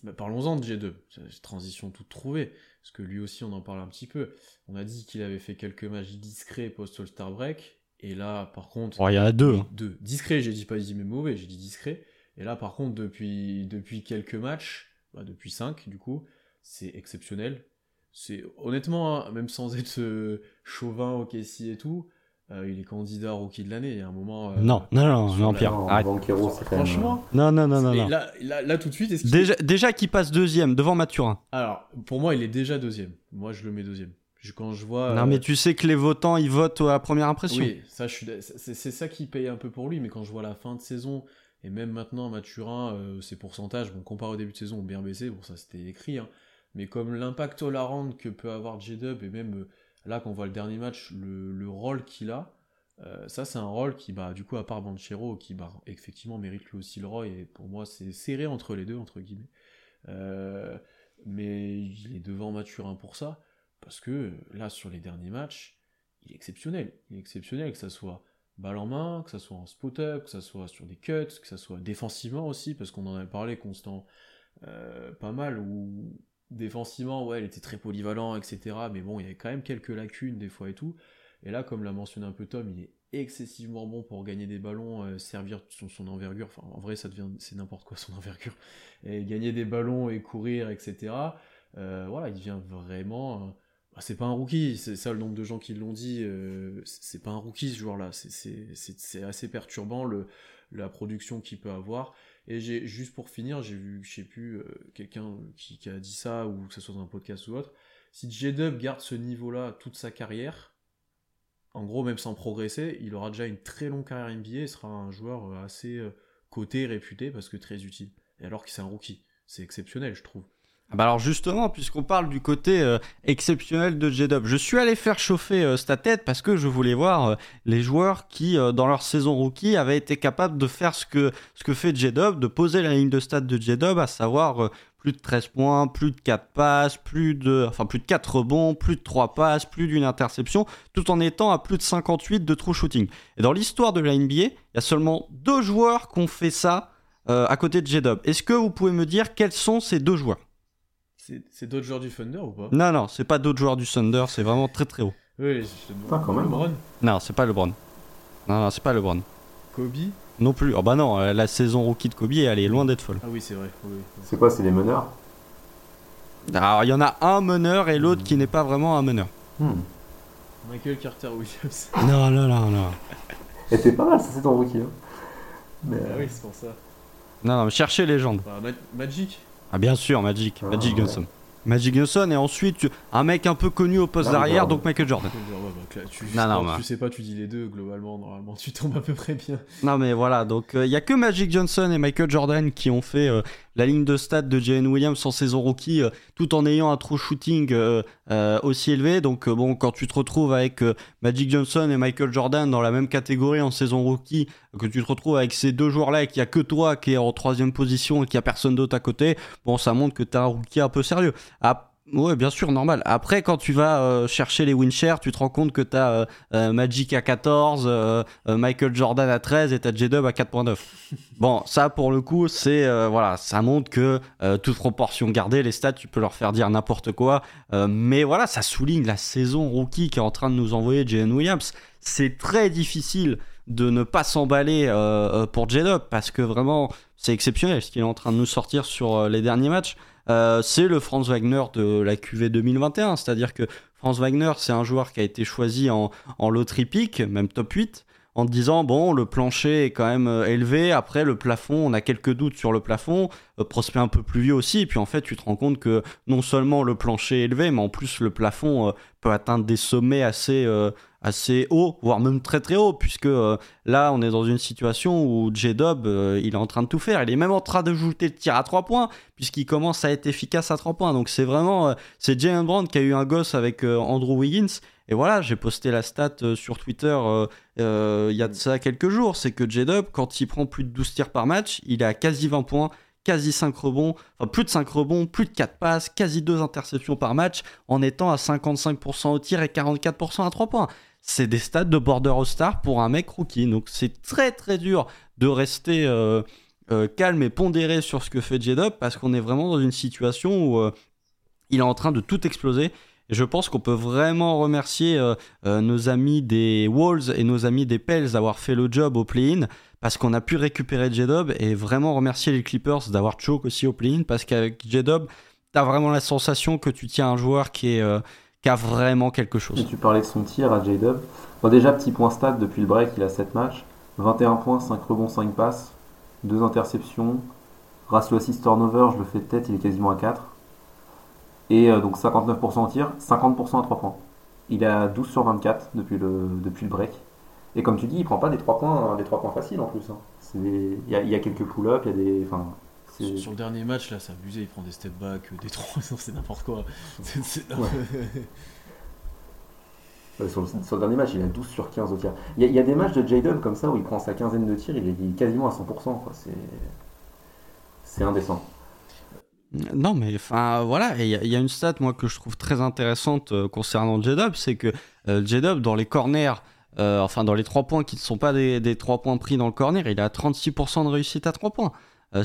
Bah, Parlons-en de G2, transition toute trouvée, parce que lui aussi on en parle un petit peu. On a dit qu'il avait fait quelques matchs discrets post-All-Star Break, et là par contre... Oh, il y en a deux. Deux. Discret, j'ai dit pas dit mais mauvais, j'ai dit discret. Et là par contre depuis, depuis quelques matchs, bah, depuis 5 du coup, c'est exceptionnel. C'est honnêtement, hein, même sans être euh, chauvin au Kessie et tout, euh, il est candidat rookie de l'année. Il y a un moment. euh, non, non, non, non, Pierre. Non, même, Franchement, Non, non, non, non. et non. Là, là, là, tout de suite, est-ce qu'il- Déjà, déjà qu'il passe deuxième devant Mathurin. Alors, pour moi, il est déjà deuxième. Moi, je le mets deuxième. Je- quand je vois. Non, euh, mais tu sais que les votants, ils votent à première impression. Oui, ça, je suis d'a- c'est c'est ça qui paye un peu pour lui, mais quand je vois la fin de saison, et même maintenant, Mathurin, euh, ses pourcentages, bon, comparé au début de saison, ont bien baissé, bon, ça c'était écrit, hein, mais comme l'impact around que peut avoir J-Dub, et même euh, là, quand on voit le dernier match, le, le rôle qu'il a, euh, ça c'est un rôle qui, bah, du coup, à part Banchero, qui, bah, effectivement, mérite lui aussi le rôle, et pour moi, c'est serré entre les deux, entre guillemets. Euh, mais il est devant Mathurin pour ça, parce que là, sur les derniers matchs, il est exceptionnel. Il est exceptionnel, que ça soit balle en main, que ça soit en spot-up, que ça soit sur des cuts, que ça soit défensivement aussi, parce qu'on en avait parlé constant euh, pas mal, où défensivement, ouais, il était très polyvalent, etc. Mais bon, il y avait quand même quelques lacunes des fois et tout. Et là, comme l'a mentionné un peu Tom, il est excessivement bon pour gagner des ballons, euh, servir son, son envergure. Enfin, en vrai, ça devient, c'est n'importe quoi son envergure. Et gagner des ballons et courir, etc. Euh, voilà, il devient vraiment. Bah, c'est pas un rookie, c'est ça le nombre de gens qui l'ont dit. euh, c'est pas un rookie ce joueur-là. C'est- assez perturbant le, la production qu'il peut avoir. Et j'ai juste pour finir, j'ai vu, je sais plus, euh, quelqu'un qui, a dit ça ou que ce soit dans un podcast ou autre. Si J-Dub garde ce niveau-là toute sa carrière, en gros, même sans progresser, il aura déjà une très longue carrière NBA et sera un joueur euh, assez coté, réputé parce que très utile. Et alors que c'est un rookie, c'est exceptionnel, je trouve. Ah Bah alors justement, puisqu'on parle du côté euh, exceptionnel de J-Dub, je suis allé faire chauffer euh, ta tête parce que je voulais voir euh, les joueurs qui, euh, dans leur saison rookie, avaient été capables de faire ce que, ce que fait J-Dub, de poser la ligne de stats de J-Dub, à savoir plus de 13 points, plus de 4 passes, plus de, enfin, plus de 4 rebonds, plus de 3 passes, plus d'une interception, tout en étant à plus de 58 de true shooting. Et dans l'histoire de la NBA, il y a seulement deux joueurs qui ont fait ça à côté de J-Dub. Est-ce que vous pouvez me dire quels sont ces deux joueurs? C'est d'autres joueurs du Thunder ou pas? Non, non, c'est pas d'autres joueurs du Thunder, c'est vraiment très très haut. Oui, je te demande. Ah, quand même. LeBron? Non, c'est pas LeBron. Non, non, c'est pas LeBron. Kobe? Non plus. Oh bah non, euh, la saison rookie de Kobe, elle est loin d'être folle. Ah oui, c'est vrai. oui, oui. C'est quoi C'est les meneurs? Alors, il y en a un meneur et l'autre qui n'est pas vraiment un meneur. Hmm. Michael Carter Williams. Non, non, non, non. Et c'est pas mal, ça c'est ton rookie. Hein. Mais, ah euh, oui, c'est pour ça. Non, non, mais cherchez légende. Bah, Ma- Magic Ah, bien sûr, Magic. Ah, Magic ouais. Johnson. Magic Johnson et ensuite tu- un mec un peu connu au poste Ah, d'arrière, Jordan. donc Michael Jordan. Ouais, bah, cla- tu, Non, non, tu bah. sais pas, tu dis les deux, globalement, normalement, tu tombes à peu près bien. Non mais voilà, donc il y a que Magic Johnson et Michael Jordan qui ont fait euh, la ligne de stats de Jalen Williams en saison rookie, euh, tout en ayant un true shooting euh, euh, aussi élevé. Donc bon, quand tu te retrouves avec Magic Johnson et Michael Jordan dans la même catégorie en saison rookie, que tu te retrouves avec ces deux joueurs-là et qu'il y a que toi qui est en troisième position et qu'il y a personne d'autre à côté, bon, ça montre que t'es un rookie un peu sérieux. Ouais, bien sûr, normal. Après, quand tu vas euh, chercher les win shares, tu te rends compte que t'as euh, euh, Magic à 14, euh, Michael Jordan à 13 et t'as J-Dub à 4.9. bon, ça, pour le coup, c'est voilà, ça montre que toute proportion gardée, les stats, tu peux leur faire dire n'importe quoi. Mais voilà, ça souligne la saison rookie qui est en train de nous envoyer Jalen Williams. C'est très difficile de ne pas s'emballer euh, euh, pour J-Dub parce que vraiment, c'est exceptionnel ce qu'il est en train de nous sortir sur euh, les derniers matchs. C'est le Franz Wagner de la QV 2021. C'est-à-dire que Franz Wagner, c'est un joueur qui a été choisi en, en loterie même top 8, en te disant bon, le plancher est quand même euh, élevé. Après, le plafond, on a quelques doutes sur le plafond. Euh, prospect un peu plus vieux aussi. Et puis en fait, tu te rends compte que non seulement le plancher est élevé, mais en plus, le plafond euh, peut atteindre des sommets assez. euh, assez haut, voire même très très haut, puisque là on est dans une situation où J-Dub il est en train de tout faire, il est même en train d'ajouter le tir à 3 points, puisqu'il commence à être efficace à 3 points. Donc c'est vraiment, c'est Jalen Brown qui a eu un gosse avec Andrew Wiggins. Et voilà, j'ai posté la stat euh, sur Twitter euh, euh, il y a ça quelques jours, c'est que J-Dub, quand il prend plus de 12 tirs par match, il est à quasi 20 points, quasi 5 rebonds, enfin plus de 5 rebonds, plus de 4 passes, quasi 2 interceptions par match, en étant à 55% au tir et 44% à 3 points. C'est des stats de border all-star pour un mec rookie. Donc c'est très très dur de rester calme et pondéré sur ce que fait J-Dub parce qu'on est vraiment dans une situation où il est en train de tout exploser. Et je pense qu'on peut vraiment remercier euh, euh, nos amis des Wolves et nos amis des Pels d'avoir fait le job au play-in parce qu'on a pu récupérer J-Dub et vraiment remercier les Clippers d'avoir choke aussi au play-in parce qu'avec J-Dub, t'as vraiment la sensation que tu tiens un joueur qui, euh, a vraiment quelque chose. tu parlais de son tir à J-Dub. Bon, déjà, petit point stat depuis le break, il a 7 matchs. 21 points, 5 rebonds, 5 passes, 2 interceptions. Ratio assist turnover, je le fais de tête, il est quasiment à 4. Et euh, donc 59% au tir, 50% à 3 points. Il à 12 sur 24 depuis le, depuis le break. Et comme tu dis, il prend pas des 3 points, des 3 points faciles en plus. hein. Il y, a, y a quelques pull-ups, il y a des. Enfin, Sur, sur le dernier match, là, c'est abusé, il prend des step back, euh, des 3, c'est n'importe quoi. Ouais. Sur le, sur le dernier match, il a 12 sur 15 au tir. Il y a, il y a des matchs de J-Dub comme ça où il prend sa quinzaine de tirs, il est, il est quasiment à 100%. quoi. C'est, c'est indécent. Non, mais enfin voilà, il y, a- a une stat moi que je trouve très intéressante euh, concernant J-Dub, c'est que euh, J-Dub dans les corners, euh, enfin dans les 3 points qui ne sont pas des, des 3 points pris dans le corner, il à 36% de réussite à 3 points.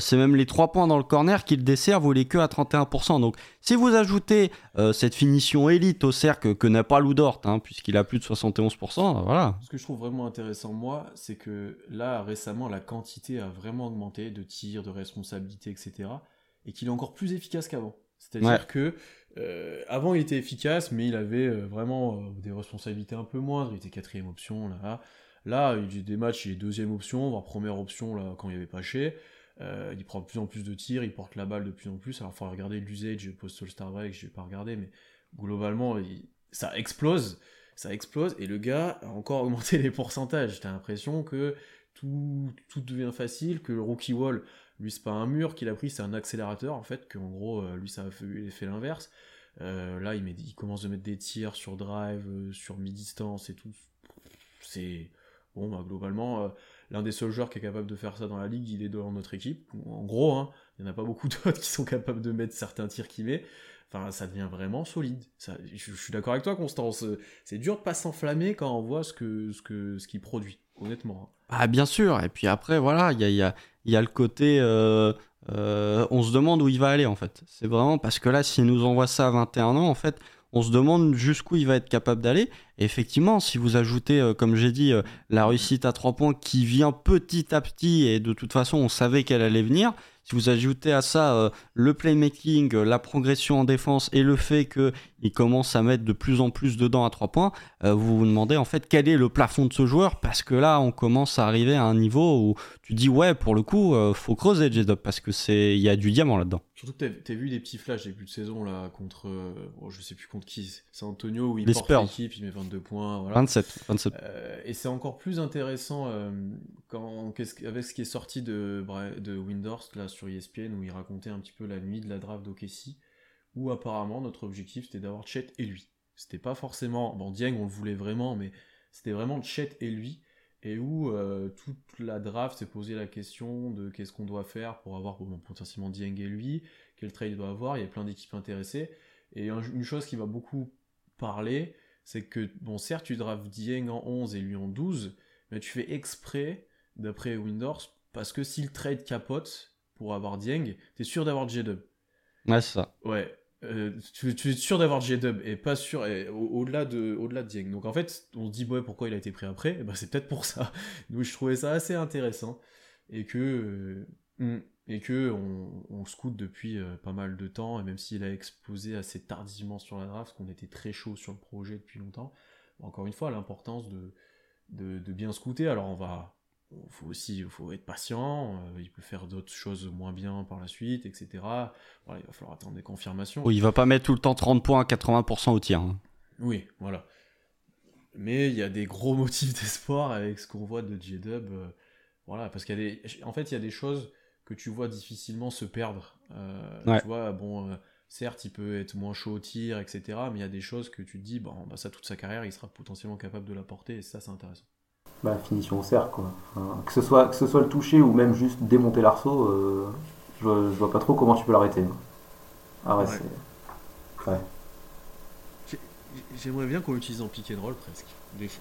C'est même les 3 points dans le corner qu'il dessert, vous les que à 31%. Donc si vous ajoutez cette finition élite au cercle que n'a pas Lou Dort, hein, puisqu'il a plus de 71%, euh, voilà. Ce que je trouve vraiment intéressant, moi, c'est que là, récemment, la quantité a vraiment augmenté de tirs, de responsabilités, etc. Et qu'il est encore plus efficace qu'avant. C'est-à-dire Ouais. que euh, avant, il était efficace, mais il avait euh, vraiment euh, des responsabilités un peu moindres. Il était quatrième option, là. Là, il y a des matchs, il est deuxième option, voire première option, là, quand il y avait pas chez. Il prend de plus en plus de tirs, il porte la balle de plus en plus. Alors, il faut regarder l'usage post Star Break, je vais pas regarder, mais globalement, il- ça explose. Ça explose, et le gars a encore augmenté les pourcentages. T'as l'impression que tout, tout devient facile, que le rookie wall, lui, c'est pas un mur qu'il a pris, c'est un accélérateur, en fait, qu'en gros, euh, lui, ça a fait, l'inverse. Euh, là, il, met, il commence de mettre des tirs sur drive, euh, sur mi-distance et tout. C'est. Bon, bah, globalement, l'un des seuls joueurs qui est capable de faire ça dans la ligue, il est dans notre équipe. En gros, hein, il n'y en a pas beaucoup d'autres qui sont capables de mettre certains tirs qu'il met. Enfin, ça devient vraiment solide. Je, suis d'accord avec toi, Constance. C'est dur de pas s'enflammer quand on voit ce ce que ce qu'il produit, honnêtement. Ah bien sûr, et puis après voilà, il y a, y, y a le côté euh, on se demande où il va aller en fait. C'est vraiment parce que là, s'il nous envoie ça à 21 ans, en fait, on se demande jusqu'où il va être capable d'aller. Effectivement, si vous ajoutez, comme j'ai dit, la réussite à 3 points qui vient petit à petit, et de toute façon, on savait qu'elle allait venir, si vous ajoutez à ça euh, le playmaking, euh, la progression en défense et le fait qu'il commence à mettre de plus en plus dedans à 3 points, euh, vous vous demandez en fait quel est le plafond de ce joueur? Parce que là on commence à arriver à un niveau où tu dis ouais pour le coup faut creuser J-Dub parce que c'est il y a du diamant là-dedans. Surtout que t'as as vu des petits flashs début de saison là contre oh, je sais plus contre qui c'est Antonio où il Les porte l'équipe il met 22 points voilà. 27, 27. et c'est encore plus intéressant quand, avec ce qui est sorti de, de Windhorst là sur ESPN où il racontait un petit peu la nuit de la draft d'Okessi, où apparemment notre objectif c'était d'avoir Chet et lui. C'était pas forcément. Bon, Dieng on le voulait vraiment, mais c'était vraiment Chet et lui, et où euh, toute la draft s'est posé la question de qu'est-ce qu'on doit faire pour avoir bon, potentiellement Dieng et lui, quel trade il doit avoir, il y a plein d'équipes intéressées. Et une chose qui va beaucoup parler, c'est que, bon, certes, tu drafts Dieng en 11 et lui en 12, mais tu fais exprès, d'après Windhorst, parce que si le trade capote, pour avoir Dieng, t'es sûr d'avoir J-Dub. Ouais, c'est ça. Ouais. Euh, tu, es sûr d'avoir J-Dub et pas sûr au-delà de au-delà de Dieng. Donc en fait, on se dit ouais pourquoi il a été pris après? Et eh ben, c'est peut-être pour ça. Donc je trouvais ça assez intéressant et que euh, hmm, et que on, on scoute depuis euh, pas mal de temps et même s'il a explosé assez tardivement sur la draft, qu'on était très chaud sur le projet depuis longtemps. Encore une fois, l'importance de, de, de bien scouter. Alors on va faut aussi faut être patient, euh, il peut faire d'autres choses moins bien par la suite, etc. Voilà, il va falloir attendre des confirmations. Oui, il va pas mettre tout le temps 30 points à 80% au tir. Hein. Oui, voilà. Mais il y a des gros motifs d'espoir avec ce qu'on voit de J-Dub. Euh, voilà, parce qu'il y a des... En fait, il y a des choses que tu vois difficilement se perdre. Euh, tu vois, bon, certes, il peut être moins chaud au tir, etc. Mais il y a des choses que tu te dis, bon, bah, ça, toute sa carrière, il sera potentiellement capable de l'apporter, et ça, c'est intéressant bah, finition au cercle. Quoi. que, ce soit, que ce soit le toucher ou même juste démonter l'arceau, euh, je, vois, je, vois pas trop comment tu peux l'arrêter. Ah ouais, c'est. Ouais. J'aimerais bien qu'on l'utilise en pick and roll presque,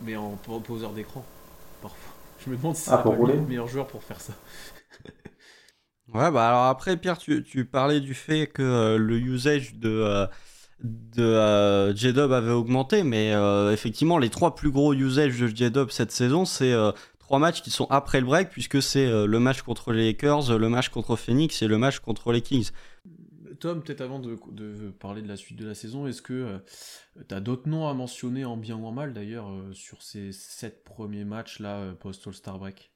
mais en poseur d'écran parfois. Je me demande si ah, c'est le meilleur joueur pour faire ça. ouais, bah alors après, Pierre, tu, tu parlais du fait que euh, le usage de. Euh, de euh, J-Dub avait augmenté, mais euh, effectivement, les trois plus gros usages de J-Dub cette saison, c'est euh, trois matchs qui sont après le break, puisque c'est le match contre les Lakers, le match contre Phoenix et le match contre les Kings. Tom, peut-être avant de, parler de la suite de la saison, est-ce que tu as d'autres noms à mentionner en bien ou en mal d'ailleurs sur ces sept premiers matchs là post-All-Star Break?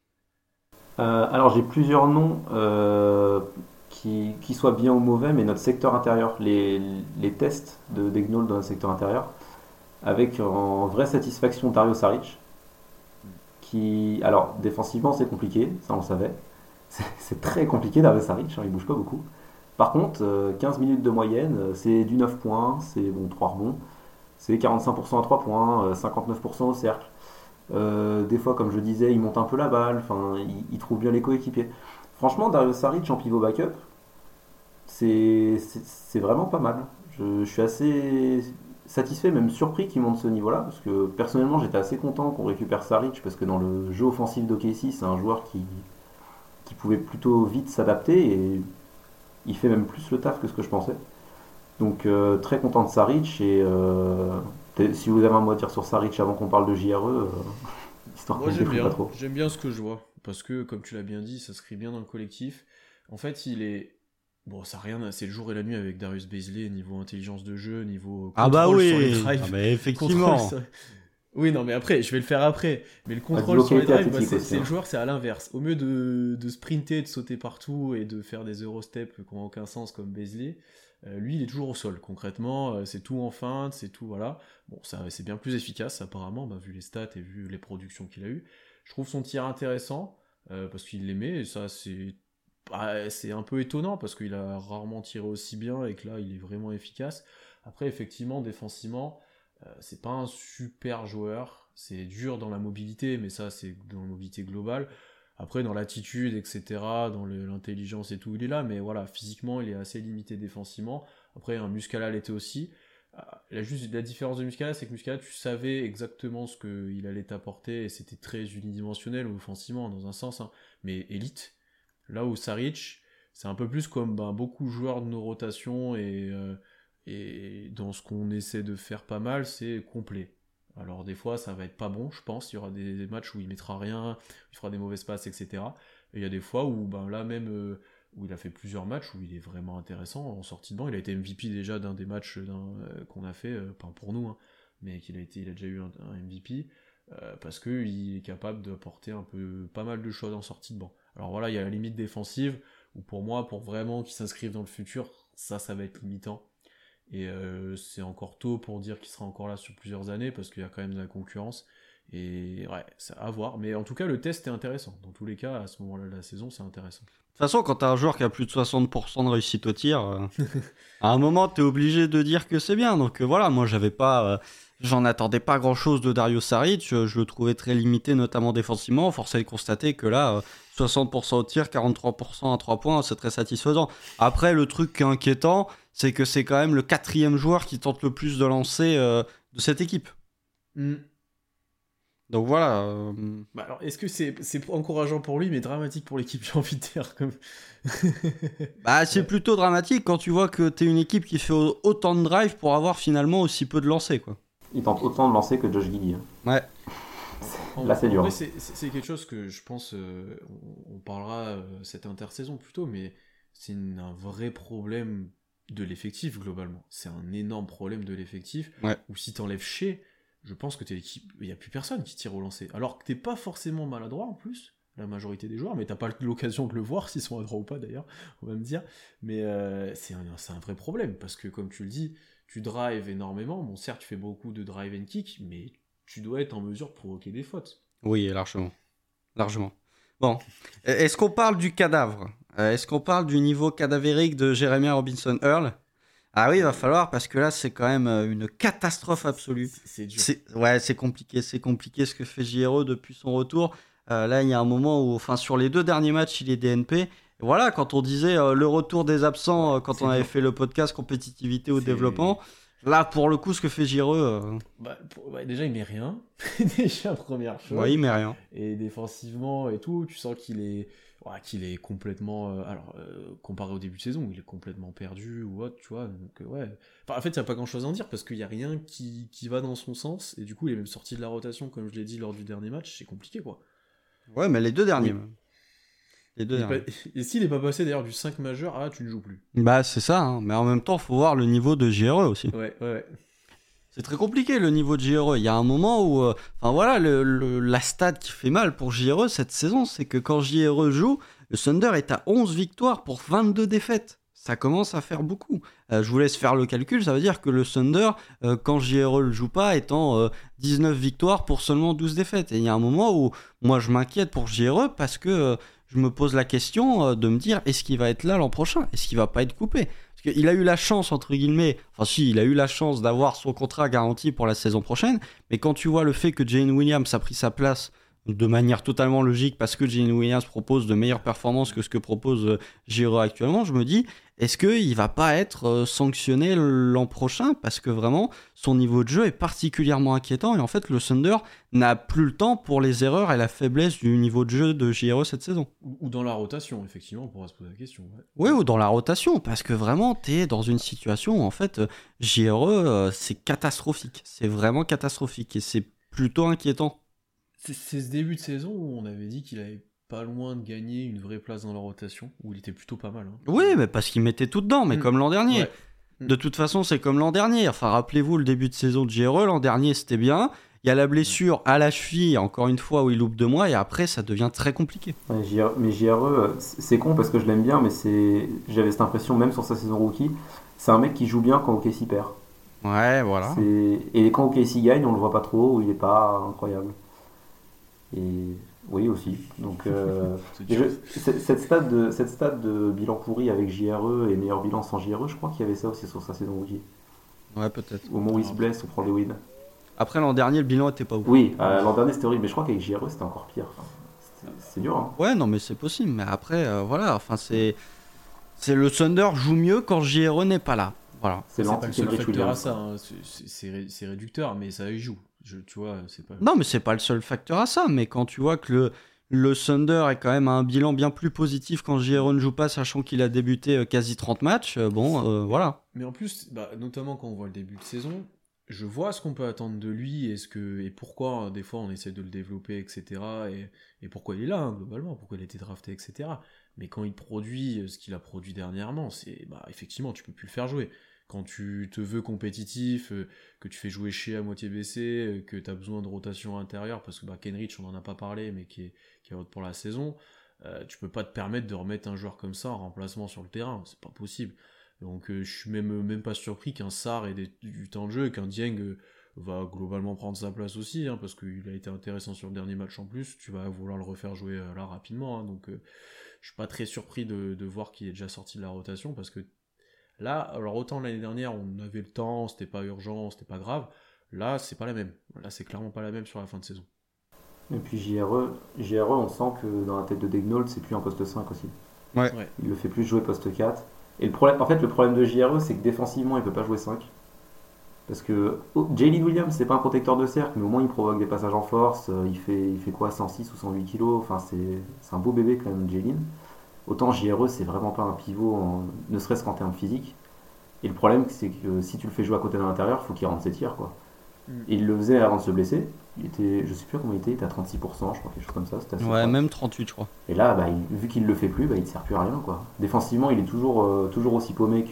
Alors j'ai plusieurs noms qui, soit bien ou mauvais, mais notre secteur intérieur, les, tests de Degnol dans le secteur intérieur, avec en vraie satisfaction Dario Saric, qui, alors défensivement c'est compliqué, ça on le savait, c'est très compliqué Dario Saric, hein, il bouge pas beaucoup. Par contre, 15 euh, minutes de moyenne, euh, c'est du 9 points, c'est bon 3 rebonds, c'est 45% à 3 points, 59% euh, au cercle. des fois, comme je disais, il monte un peu la balle, il, il trouve bien les coéquipiers. Franchement, Dario Saric en pivot backup, c'est vraiment pas mal. Je, suis assez satisfait, même surpris qu'il monte ce niveau-là, parce que personnellement j'étais assez content qu'on récupère Saric, parce que dans le jeu offensif d'OKC, c'est un joueur qui, qui pouvait plutôt vite s'adapter, et il fait même plus le taf que ce que je pensais. Donc euh, très content de Saric, et euh, si vous avez un mot à dire sur Saric avant qu'on parle de JRE, euh, histoire Moi j'aime bien, j'aime bien ce que je vois parce que, comme tu l'as bien dit, ça s'inscrit bien dans le collectif. En fait, il est. Bon, ça rien, c'est le jour et la nuit avec Darius Baisley, niveau intelligence de jeu, niveau. Ah bah oui sur ah bah effectivement Oui, non, mais après, je vais le faire après. Mais le contrôle sur les drives, bah, c'est le hein. joueur, c'est à l'inverse. Au mieux de, de, sprinter, de sauter partout et de faire des Eurosteps qui n'ont aucun sens comme Baisley, euh, lui, il est toujours au sol. Concrètement, euh, c'est tout en feinte, c'est tout, voilà. Bon, ça, c'est bien plus efficace, apparemment, bah, vu les stats et vu les productions qu'il a eues. Je trouve son tir intéressant euh, parce qu'il l'aimait et ça c'est c'est un peu étonnant parce qu'il a rarement tiré aussi bien et que là il est vraiment efficace. Après effectivement défensivement euh, c'est pas un super joueur, c'est dur dans la mobilité mais ça c'est dans la mobilité globale. Après dans l'attitude etc, dans l'intelligence et tout il est là mais voilà physiquement il est assez limité défensivement. Après un Muscala l'était aussi. La, juste, la différence de Muscala, c'est que Muscala, tu savais exactement ce qu'il allait t'apporter et c'était très unidimensionnel offensivement dans un sens, hein, mais élite. Là où Saric, C'est un peu plus comme ben, beaucoup de joueurs de nos rotations et, euh, et dans ce qu'on essaie de faire pas mal, c'est complet. Alors des fois ça va être pas bon, je pense. Il y aura des matchs où il mettra rien, il fera des mauvaises passes, etc. Et il y a des fois où ben là même euh, où il a fait plusieurs matchs où il est vraiment intéressant en sortie de banc. Il a été MVP déjà d'un des matchs euh, qu'on a fait, pas pour nous, hein, mais qu'il a été, il a déjà eu un, MVP parce qu'il est capable d'apporter un peu pas mal de choses en sortie de banc. Alors voilà, il y a la limite défensive où pour moi, pour vraiment qu'il s'inscrive dans le futur, ça, ça va être limitant. Et euh, c'est encore tôt pour dire qu'il sera encore là sur plusieurs années parce qu'il y a quand même de la concurrence. Et ouais, c'est à voir. Mais en tout cas, le test est intéressant. Dans tous les cas, à ce moment-là de la saison, c'est intéressant. De toute façon, quand tu as un joueur qui a plus de 60% de réussite au tir, euh, à un moment, tu es obligé de dire que c'est bien. Donc euh, voilà, moi, j'avais pas. J'en attendais pas grand chose de Dario Saric. Je, le trouvais très limité, notamment défensivement. Force est de constater que là, 60% au tir, 43% à 3 points, c'est très satisfaisant. Après, le truc qui est inquiétant, c'est que c'est quand même le quatrième joueur qui tente le plus de lancer euh, de cette équipe. Mm. Donc voilà. Euh, bah alors, est-ce que c'est encourageant pour lui, mais dramatique pour l'équipe, j'ai envie de dire comme... bah, c'est plutôt dramatique quand tu vois que tu es une équipe qui fait autant de drive pour avoir finalement aussi peu de lancers, quoi. Il tente autant de lancer que Josh Giddy. Hein. Ouais. Là, c'est dur. C'est quelque chose que je pense, euh, on, parlera euh, cette intersaison plutôt, mais c'est un vrai problème de l'effectif globalement. C'est un énorme problème de l'effectif. Ou si t'enlèves chez, je pense que t'es l'équipe, il n'y a plus personne qui tire au lancer. Alors que t'es pas forcément maladroit en plus, la majorité des joueurs, mais t'as pas l'occasion de le voir s'ils sont à droit ou pas d'ailleurs, on va me dire. Mais euh, c'est un, un, vrai problème parce que comme tu le dis, tu drives énormément. Bon, certes, tu fais beaucoup de drive and kick, mais tu dois être en mesure de provoquer des fautes. Oui, largement. Largement. Bon, est-ce qu'on parle du cadavre? Euh, Est-ce qu'on parle du niveau cadavérique de Jeremy Robinson Earl? Ah oui, il va falloir parce que là, c'est quand même euh, une catastrophe absolue. C'est dur. Ouais, c'est compliqué. C'est compliqué ce que fait JRE depuis son retour. Euh, là, il y a un moment où, enfin, sur les deux derniers matchs, il est DNP. Voilà, quand on disait le retour des absents, quand on avait fait le podcast compétitivité au développement, Là, pour le coup, ce que fait Gireux. Euh, bah, déjà, il met rien. déjà, première chose. Ouais, il met rien. Et défensivement et tout, tu sens qu'il est, qu'il est complètement. Euh, alors, euh, comparé au début de saison, il est complètement perdu ou autre, tu vois. Donc, ouais. en fait, il n'y a pas grand chose à en dire parce qu'il n'y a rien qui, qui, va dans son sens. Et du coup, il est même sorti de la rotation, comme je l'ai dit lors du dernier match. C'est compliqué, quoi. Ouais, mais les deux derniers. Et s'il n'est pas passé d'ailleurs du 5 majeur ah tu ne joues plus. Bah c'est ça, hein. mais en même temps, il faut voir le niveau de JRE aussi. Ouais, ouais. C'est très compliqué le niveau de JRE. Il y a un moment où, euh, enfin voilà, le, la stat qui fait mal pour JRE cette saison, c'est que quand JRE joue, le Thunder est à 11 victoires pour 22 défaites. Ça commence à faire beaucoup. Euh, je vous laisse faire le calcul, ça veut dire que le Thunder, euh, quand JRE ne joue pas, est en 19 victoires pour seulement 12 défaites. Et il y a un moment où moi je m'inquiète pour JRE parce que je me pose la question euh, de me dire est-ce qu'il va être là l'an prochain? Est-ce qu'il va pas être coupé? Parce qu'il a eu la chance, entre guillemets, enfin si, il a eu la chance d'avoir son contrat garanti pour la saison prochaine, mais quand tu vois le fait que Jane Williams a pris sa place de manière totalement logique parce que Jane Williams propose de meilleures performances que ce que propose Giro euh, actuellement, je me dis est-ce qu'il va pas être euh, sanctionné l'an prochain? Parce que vraiment, son niveau de jeu est particulièrement inquiétant. Et en fait, le Thunder n'a plus le temps pour les erreurs et la faiblesse du niveau de jeu de JRE cette saison. Ou dans la rotation, effectivement, on pourra se poser la question. Oui, ou dans la rotation, parce que vraiment, tu es dans une situation où, en fait, euh, c'est catastrophique. C'est vraiment catastrophique. Et c'est plutôt inquiétant. C'est ce début de saison où on avait dit qu'il avait pas loin de gagner une vraie place dans la rotation, où il était plutôt pas mal. Hein. Oui, mais parce qu'il mettait tout dedans, mais mm. comme l'an dernier. Mm. De toute façon, c'est comme l'an dernier. Enfin, rappelez-vous le début de saison de JRE, l'an dernier c'était bien. Il y a la blessure à la cheville, encore une fois, où il loupe deux mois, et après ça devient très compliqué. mais JRE, c'est con parce que je l'aime bien, mais c'est j'avais cette impression, même sur sa saison rookie, c'est un mec qui joue bien quand OKC perd. Ouais, voilà. Et quand OKC gagne, on le voit pas trop, il est pas incroyable. Et oui, aussi. Donc, euh, cette, stade de, cette stade de bilan pourri avec JRE et meilleur bilan sans JRE, je crois qu'il y avait ça aussi sur sa saison rookie. Ouais, peut-être. Au moment où il se blesse, on prend les wins. Après, l'an dernier, le bilan était pas ouf. Oui, euh, l'an dernier c'était horrible, mais je crois qu'avec JRE c'était encore pire. c'est dur. Hein. Ouais, non, mais c'est possible. Mais après, euh, voilà, enfin, c'est. C'est le Thunder joue mieux quand JRE n'est pas là. Voilà. C'est pas le seul facteur à ça. Hein. C'est réducteur, mais ça y joue. Je, tu vois, c'est pas... Non, mais c'est pas le seul facteur à ça. Mais quand tu vois que le, le Thunder est quand même à un bilan bien plus positif quand JRE ne joue pas, sachant qu'il a débuté euh, quasi 30 matchs. Euh, bon, euh, voilà. Mais en plus, bah, notamment quand on voit le début de saison, je vois ce qu'on peut attendre de lui et, ce que, et pourquoi des fois on essaie de le développer, etc. Et, et pourquoi il est là, hein, globalement, pourquoi il a été drafté, etc. Mais quand il produit ce qu'il a produit dernièrement, c'est bah, effectivement, tu peux plus le faire jouer quand tu te veux compétitif, euh, que tu fais jouer chez à moitié baissé, euh, que tu as besoin de rotation intérieure, parce que bah, Kenrich, on n'en a pas parlé, mais qui est, qui pour la saison, euh, tu peux pas te permettre de remettre un joueur comme ça en remplacement sur le terrain, c'est pas possible. Donc je suis même, pas surpris qu'un Sar ait du temps de jeu qu'un Dieng va globalement prendre sa place aussi, hein, parce qu'il a été intéressant sur le dernier match en plus, tu vas vouloir le refaire jouer là rapidement, hein, donc je suis pas très surpris de voir qu'il est déjà sorti de la rotation, parce que Là, alors autant l'année dernière, on avait le temps, c'était pas urgent, c'était pas grave. Là, c'est pas la même. Là, c'est clairement pas la même sur la fin de saison. Et puis JRE, JRE on sent que dans la tête de Degnault, c'est plus un poste 5 aussi. Ouais. Il le fait plus jouer poste 4. Et le problème, en fait, le problème de JRE, c'est que défensivement, il peut pas jouer 5. Parce que oh, Jalen Williams, c'est pas un protecteur de cercle, mais au moins il provoque des passages en force. Euh, il fait, il fait quoi 106 ou 108 kilos? Enfin, c'est un beau bébé quand même, Jalen. Autant JRE, c'est vraiment pas un pivot, ne serait-ce qu'en termes physiques. Et le problème, c'est que si tu le fais jouer à côté de l'intérieur, il faut qu'il rentre ses tirs. Quoi. Mm. Et il le faisait avant de se blesser. Il était, je sais plus comment il était, il était à 36%, je crois, quelque chose comme ça. ouais, même 38, je crois. Et là, bah, vu qu'il le fait plus, bah, il ne sert plus à rien. Quoi. Défensivement, il est toujours, euh, toujours aussi paumé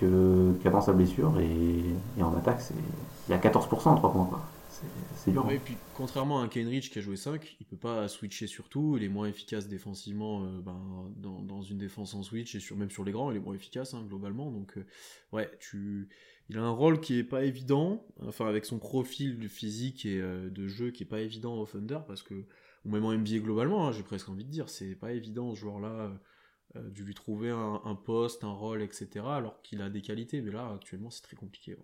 qu'avant sa blessure. Et, et en attaque, il y a 14% en 3 points. Quoi et puis contrairement à un Kenrich qui a joué 5, il peut pas switcher sur tout, il est moins efficace défensivement euh, ben, dans, une défense en switch et sur, même sur les grands, il est moins efficace hein, globalement. Donc euh, ouais, il a un rôle qui est pas évident, enfin avec son profil physique et euh, de jeu qui est pas évident au Thunder parce que ou même en NBA globalement, hein, j'ai presque envie de dire, c'est pas évident ce joueur-là de lui trouver un, poste, un rôle, etc. Alors qu'il a des qualités, mais là actuellement c'est très compliqué.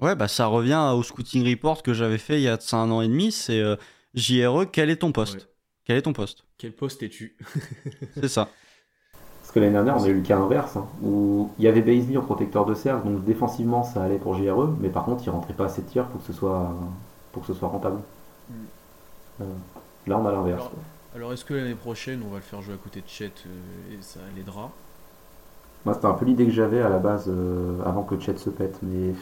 Ouais, bah ça revient au scouting report que j'avais fait il y a un an et demi. C'est euh, JRE, quel est ton poste Quel est ton poste Quel poste es-tu? C'est ça. Parce que l'année dernière, on a eu le cas inverse, hein, où il y avait Baisley en protecteur de cercle, donc défensivement ça allait pour JRE, mais par contre il rentrait pas assez de tirs pour que ce soit, pour que ce soit rentable. Hmm. Euh, là on a l'inverse. Alors, est-ce que l'année prochaine on va le faire jouer à côté de Chet euh, et ça l'aidera? Moi c'était un peu l'idée que j'avais à la base avant que Chet se pète, mais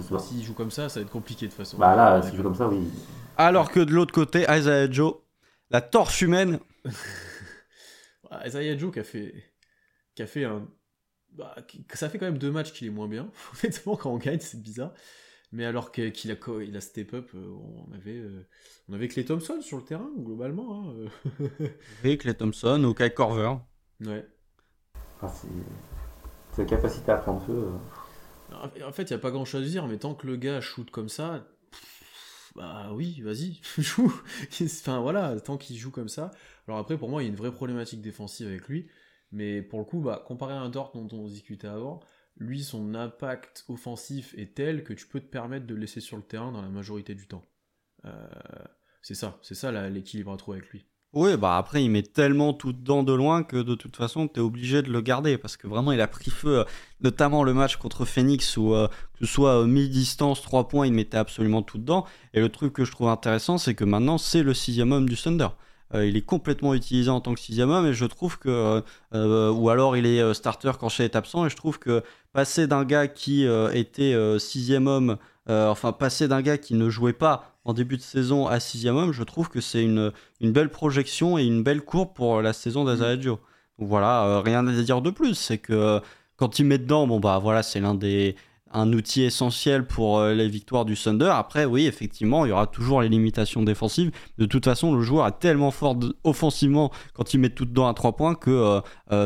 s'il joue comme ça, ça va être compliqué de toute façon. Bah là, s'il joue comme ça, oui. Alors que de l'autre côté, Isaiah Joe, la torche humaine. Isaiah Joe qui a fait, qui a fait un, bah, ça fait quand même deux matchs qu'il est moins bien. Honnêtement, quand on gagne, c'est bizarre. Mais alors qu'il a, il a step up, euh, on avait, euh, on avait Clay Thompson sur le terrain, globalement. Hein. oui, Clay Thompson ou Kai Corver. Ouais. Ah, sa capacité à prendre feu. Euh, en fait, il n'y a pas grand chose à dire, mais tant que le gars shoot comme ça, bah oui, vas-y, joue. enfin voilà, tant qu'il joue comme ça. Alors après, pour moi, il y a une vraie problématique défensive avec lui. Mais pour le coup, bah, comparé à un Dort dont on discutait avant, lui, son impact offensif est tel que tu peux te permettre de le laisser sur le terrain dans la majorité du temps. Euh, c'est ça, c'est ça l'équilibre à trouver avec lui. Oui, bah après, il met tellement tout dedans de loin que de toute façon, tu es obligé de le garder parce que vraiment, il a pris feu, euh, notamment le match contre Phoenix où, euh, que ce soit euh, mi-distance, 3 points, il mettait absolument tout dedans. Et le truc que je trouve intéressant, c'est que maintenant, c'est le sixième homme du Thunder. il est complètement utilisé en tant que sixième homme et je trouve que. ou alors il est starter quand Shea est absent et je trouve que passer d'un gars qui était sixième homme, enfin passer d'un gars qui ne jouait pas en début de saison à sixième homme, je trouve que c'est une, une belle projection et une belle courbe pour la saison d'Azaradio. Donc voilà, euh, rien à dire de plus. C'est que euh, quand il met dedans, bon bah voilà, c'est l'un des un outil essentiel pour euh, les victoires du Thunder. Après, oui, effectivement, il y aura toujours les limitations défensives. De toute façon, le joueur est tellement fort offensivement quand il met tout dedans à trois points que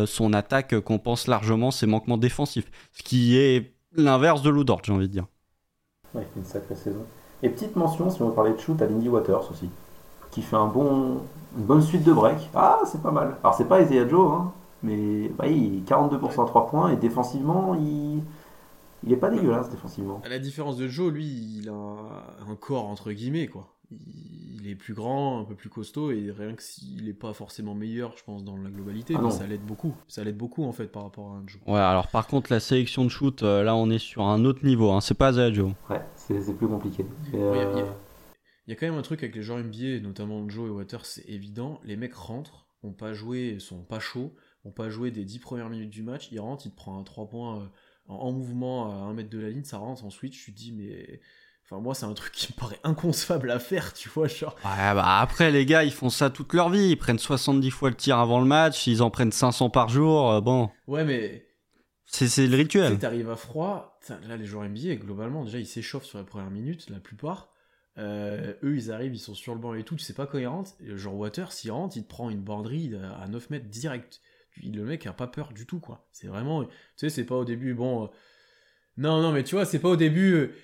son attaque compense largement ses manquements défensifs. Ce qui est l'inverse de Ludort, j'ai envie de dire. Ouais, une sacrée saison. Et petite mention, si on veut parler de shoot, à Lindy Waters aussi, qui fait un bon, une bonne suite de break. Ah, c'est pas mal. Alors, c'est pas Isaiah Joe, hein, mais bah, il 42% à 3 points, et défensivement, il, il est pas dégueulasse défensivement. À la différence de Joe, lui, il a un corps entre guillemets, quoi. Il est plus grand, un peu plus costaud, et rien que s'il n'est pas forcément meilleur, je pense, dans la globalité, ah ça l'aide beaucoup. Ça l'aide beaucoup, en fait, par rapport à un Joe. Ouais, alors par contre, la sélection de shoot, euh, là, on est sur un autre niveau. Hein. C'est pas Isaiah Joe. Ouais, c'est plus compliqué. Il il y a quand même un truc avec les joueurs NBA, notamment Joe et Waters, c'est évident. Les mecs rentrent, ont pas joué, sont pas chauds, ont pas joué des 10 premières minutes du match. Ils rentrent, ils te prennent un 3 points euh, en, en mouvement à 1 mètre de la ligne, ça rentre en switch. Tu te dis, mais. Enfin, moi, c'est un truc qui me paraît inconcevable à faire, tu vois. Genre, Ouais, bah après, les gars, ils font ça toute leur vie. Ils prennent 70 fois le tir avant le match, ils en prennent 500 par jour. euh, bon, ouais, mais c'est le Tu rituel. t'arrives à froid, là les joueurs NBA, globalement, déjà ils s'échauffent sur les premières minutes, la plupart. Euh, eux ils arrivent, ils sont sur le banc et tout, tu sais pas quand ils rentrent. Genre Water, s'il rentre, il te prend une banderie à 9 mètres direct. Le mec a pas peur du tout, quoi. C'est vraiment. Tu sais, c'est pas au début, bon. euh, Non, non, mais tu vois, c'est pas au début. euh,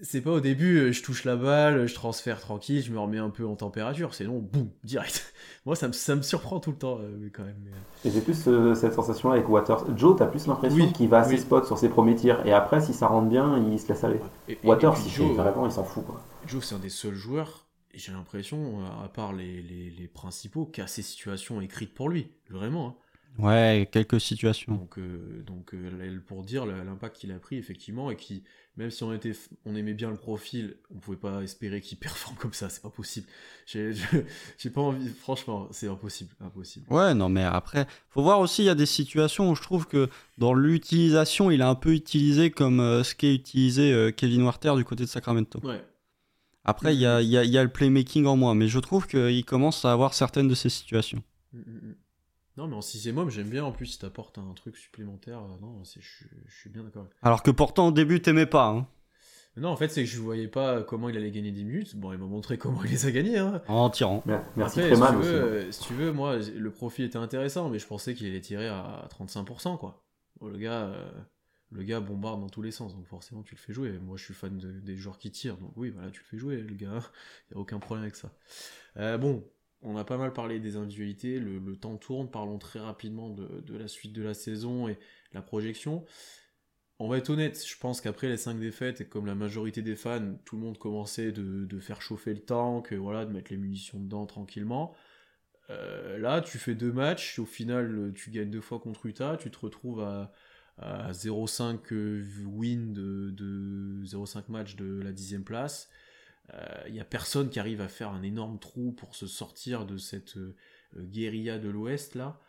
C'est pas au début, euh, je touche la balle, je transfère tranquille, je me remets un peu en température. C'est non, boum, direct. Moi, ça me, ça me surprend tout le temps, euh, quand même. mais, euh, Et j'ai plus euh, cette sensation avec Waters. Joe, t'as plus l'impression Oui, qu'il va à ses oui. spots sur ses premiers tirs. Et après, si ça rentre bien, il se laisse aller. et- et- Waters, et puis il, Joe, fait vraiment, il s'en fout. Quoi. Joe, c'est un des seuls joueurs, et j'ai l'impression, à part les, les, les principaux, qui a ces situations écrites pour lui. Vraiment. hein. Ouais, quelques situations. Donc, euh, donc euh, pour dire l'impact qu'il a pris, effectivement, et qui, même si on, était, on aimait bien le profil, on pouvait pas espérer qu'il performe comme ça, c'est pas possible. J'ai je- j'ai pas envie, franchement, c'est impossible. impossible. Ouais, non, mais après, faut voir aussi, il y a des situations où je trouve que dans l'utilisation, il a un peu utilisé comme euh, ce qu'est utilisé euh, Kevin Werther du côté de Sacramento. Ouais. Après, il y a, y a- y a le playmaking en moi, mais je trouve qu'il commence à avoir certaines de ces situations. Mm, mm, mm. Non, mais en sixième homme, j'aime bien en plus si t'apportes un truc supplémentaire. euh, Non, c'est- je suis- bien d'accord Alors que pourtant, au début, t'aimais pas. hein. Non, en fait, c'est que je voyais pas comment il allait gagner des minutes. Bon, il m'a montré comment il les a gagnés. Hein. En tirant. Merci Après, si Freeman tu, aussi. veux, hein. euh, si tu veux, moi, le profil était intéressant, mais je pensais qu'il allait tirer à 35%, quoi. Bon, le gars, euh, le gars bombarde dans tous les sens, donc forcément tu le fais jouer. Moi, je suis fan de- des joueurs qui tirent, donc oui, voilà, tu le fais jouer, le gars. Il y a aucun problème avec ça. Euh, bon, on a pas mal parlé des individualités. Le, temps tourne. Parlons très rapidement de, la suite de la saison et la projection. On va être honnête, je pense qu'après les 5 défaites, et comme la majorité des fans, tout le monde commençait de, faire chauffer le tank, voilà, de mettre les munitions dedans tranquillement. Euh, là, tu fais deux matchs, au final, tu gagnes deux fois contre Utah, tu te retrouves à, à 0,5 euh, win de, de 0,5 match de la dixième place. Il n'y a personne qui arrive à faire un énorme trou pour se sortir de cette euh, guérilla de l'Ouest là.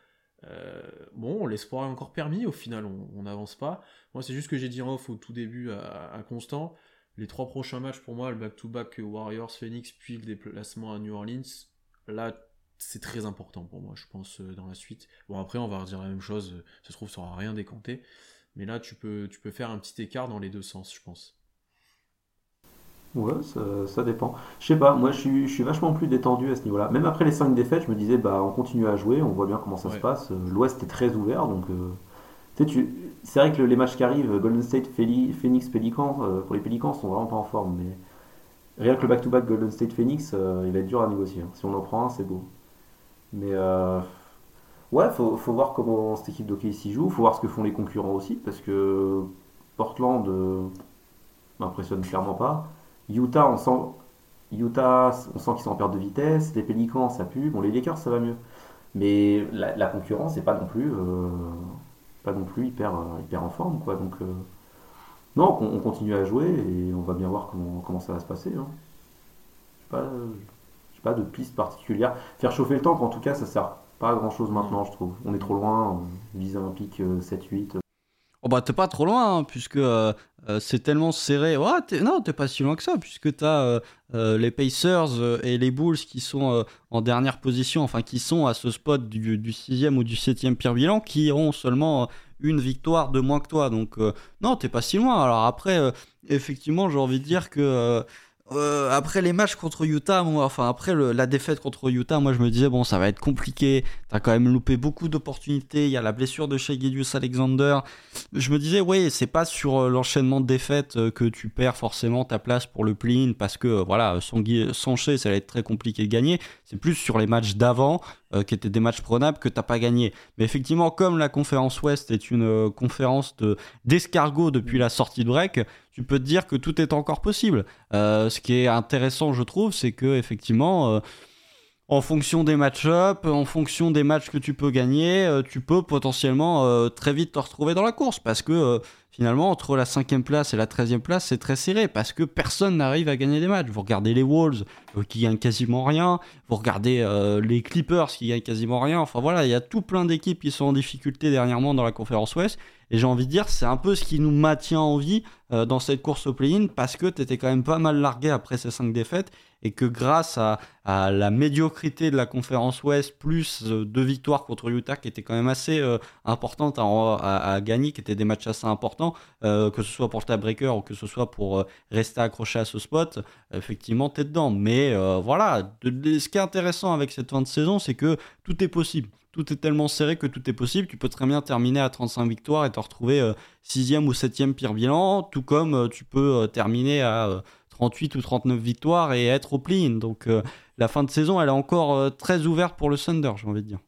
Euh, bon, l'espoir est encore permis, au final, on n'avance pas. Moi, c'est juste que j'ai dit en off au tout début à, Constant. Les trois prochains matchs pour moi, le back-to-back Warriors, Phoenix, puis le déplacement à New Orleans, là, c'est très important pour moi, je pense, euh, dans la suite. Bon, après, on va redire la même chose, euh, ça se trouve, ça aura rien décanté. Mais là, tu peux, tu peux faire un petit écart dans les deux sens, je pense. Ouais, ça, ça dépend. Je sais pas, moi je suis, je suis vachement plus détendu à ce niveau-là. Même après les 5 défaites, je me disais, bah on continue à jouer, on voit bien comment ça se Ouais. passe. Euh, L'Ouest est très ouvert, donc. euh, tu sais, tu- c'est vrai que le- les matchs qui arrivent, Golden State, Philly- Phoenix, Pelicans, euh, pour les Pelicans, sont vraiment pas en forme. Mais rien que le back-to-back Golden State Phoenix, euh, il va être dur à négocier. hein. Si on en prend un, c'est beau. Mais euh, ouais, faut, faut voir comment cette équipe d'hockey s'y joue, faut voir ce que font les concurrents aussi, parce que Portland euh, m'impressionne clairement pas. Utah, on sent, Utah, on sent qu'ils sont en perte de vitesse. Les Pélicans, ça pue. Bon, les Lakers, ça va mieux. Mais la, la concurrence, c'est pas non plus, euh, pas non plus hyper, euh, hyper en forme, quoi. Donc, euh, non, on, on continue à jouer et on va bien voir comment, comment ça va se passer. Hein. Pas, j'ai pas de piste particulière. Faire chauffer le tank, en tout cas, ça sert pas à grand chose maintenant, je trouve. On est trop loin. On vise un pic euh, 7-8. Oh bah t'es pas trop loin, hein, puisque euh, euh, c'est tellement serré. T'es- non, t'es pas si loin que ça, puisque t'as euh, les Pacers et les Bulls qui sont en dernière position, enfin qui sont à ce spot du, du sixième ou du septième pire bilan, qui ont seulement une victoire de moins que toi. Donc non, t'es pas si loin. Alors après, effectivement, j'ai envie de dire que euh, après les matchs contre Utah, moi, enfin après la défaite contre Utah, moi je me disais bon ça va être compliqué. T'as quand même loupé beaucoup d'opportunités. Il y a la blessure de Shea Gilgeous Alexander. Je me disais ouais c'est pas sur euh, l'enchaînement de défaites euh, que tu perds forcément ta place pour le play-in parce que voilà sans, sans ça va être très compliqué de gagner. C'est plus sur les matchs d'avant qui étaient des matchs prenables que t'as pas gagné. Mais effectivement comme la conférence Ouest est une conférence de d'escargot depuis la sortie de break, tu peux te dire que tout est encore possible. Euh, ce qui est intéressant, je trouve, c'est que effectivement, euh, en fonction des match-up, en fonction des matchs que tu peux gagner, euh, tu peux potentiellement très vite te retrouver dans la course parce que finalement, entre la cinquième place et la treizième place, c'est très serré parce que personne n'arrive à gagner des matchs. Vous regardez les Wolves qui gagnent quasiment rien, vous regardez les Clippers qui gagnent quasiment rien. Enfin voilà, il y a tout plein d'équipes qui sont en difficulté dernièrement dans la conférence Ouest. Et j'ai envie de dire, c'est un peu ce qui nous maintient en vie dans cette course au play-in parce que tu étais quand même pas mal largué après ces cinq défaites et que grâce à, la médiocrité de la conférence Ouest, plus euh, deux victoires contre Utah qui étaient quand même assez euh, importantes à, gagner, qui étaient des matchs assez importants, euh, que ce soit pour le tiebreaker ou que ce soit pour rester accroché à ce spot, effectivement, t'es dedans. Mais voilà, ce qui est intéressant avec cette fin de saison, c'est que tout est possible tout est tellement serré que tout est possible. Tu peux très bien terminer à 35 victoires et te retrouver 6e ou 7e pire bilan, tout comme tu peux terminer à 38 ou 39 victoires et être au play-in. Donc euh, la fin de saison, elle est encore euh, très ouverte pour le Thunder, j'ai envie de dire.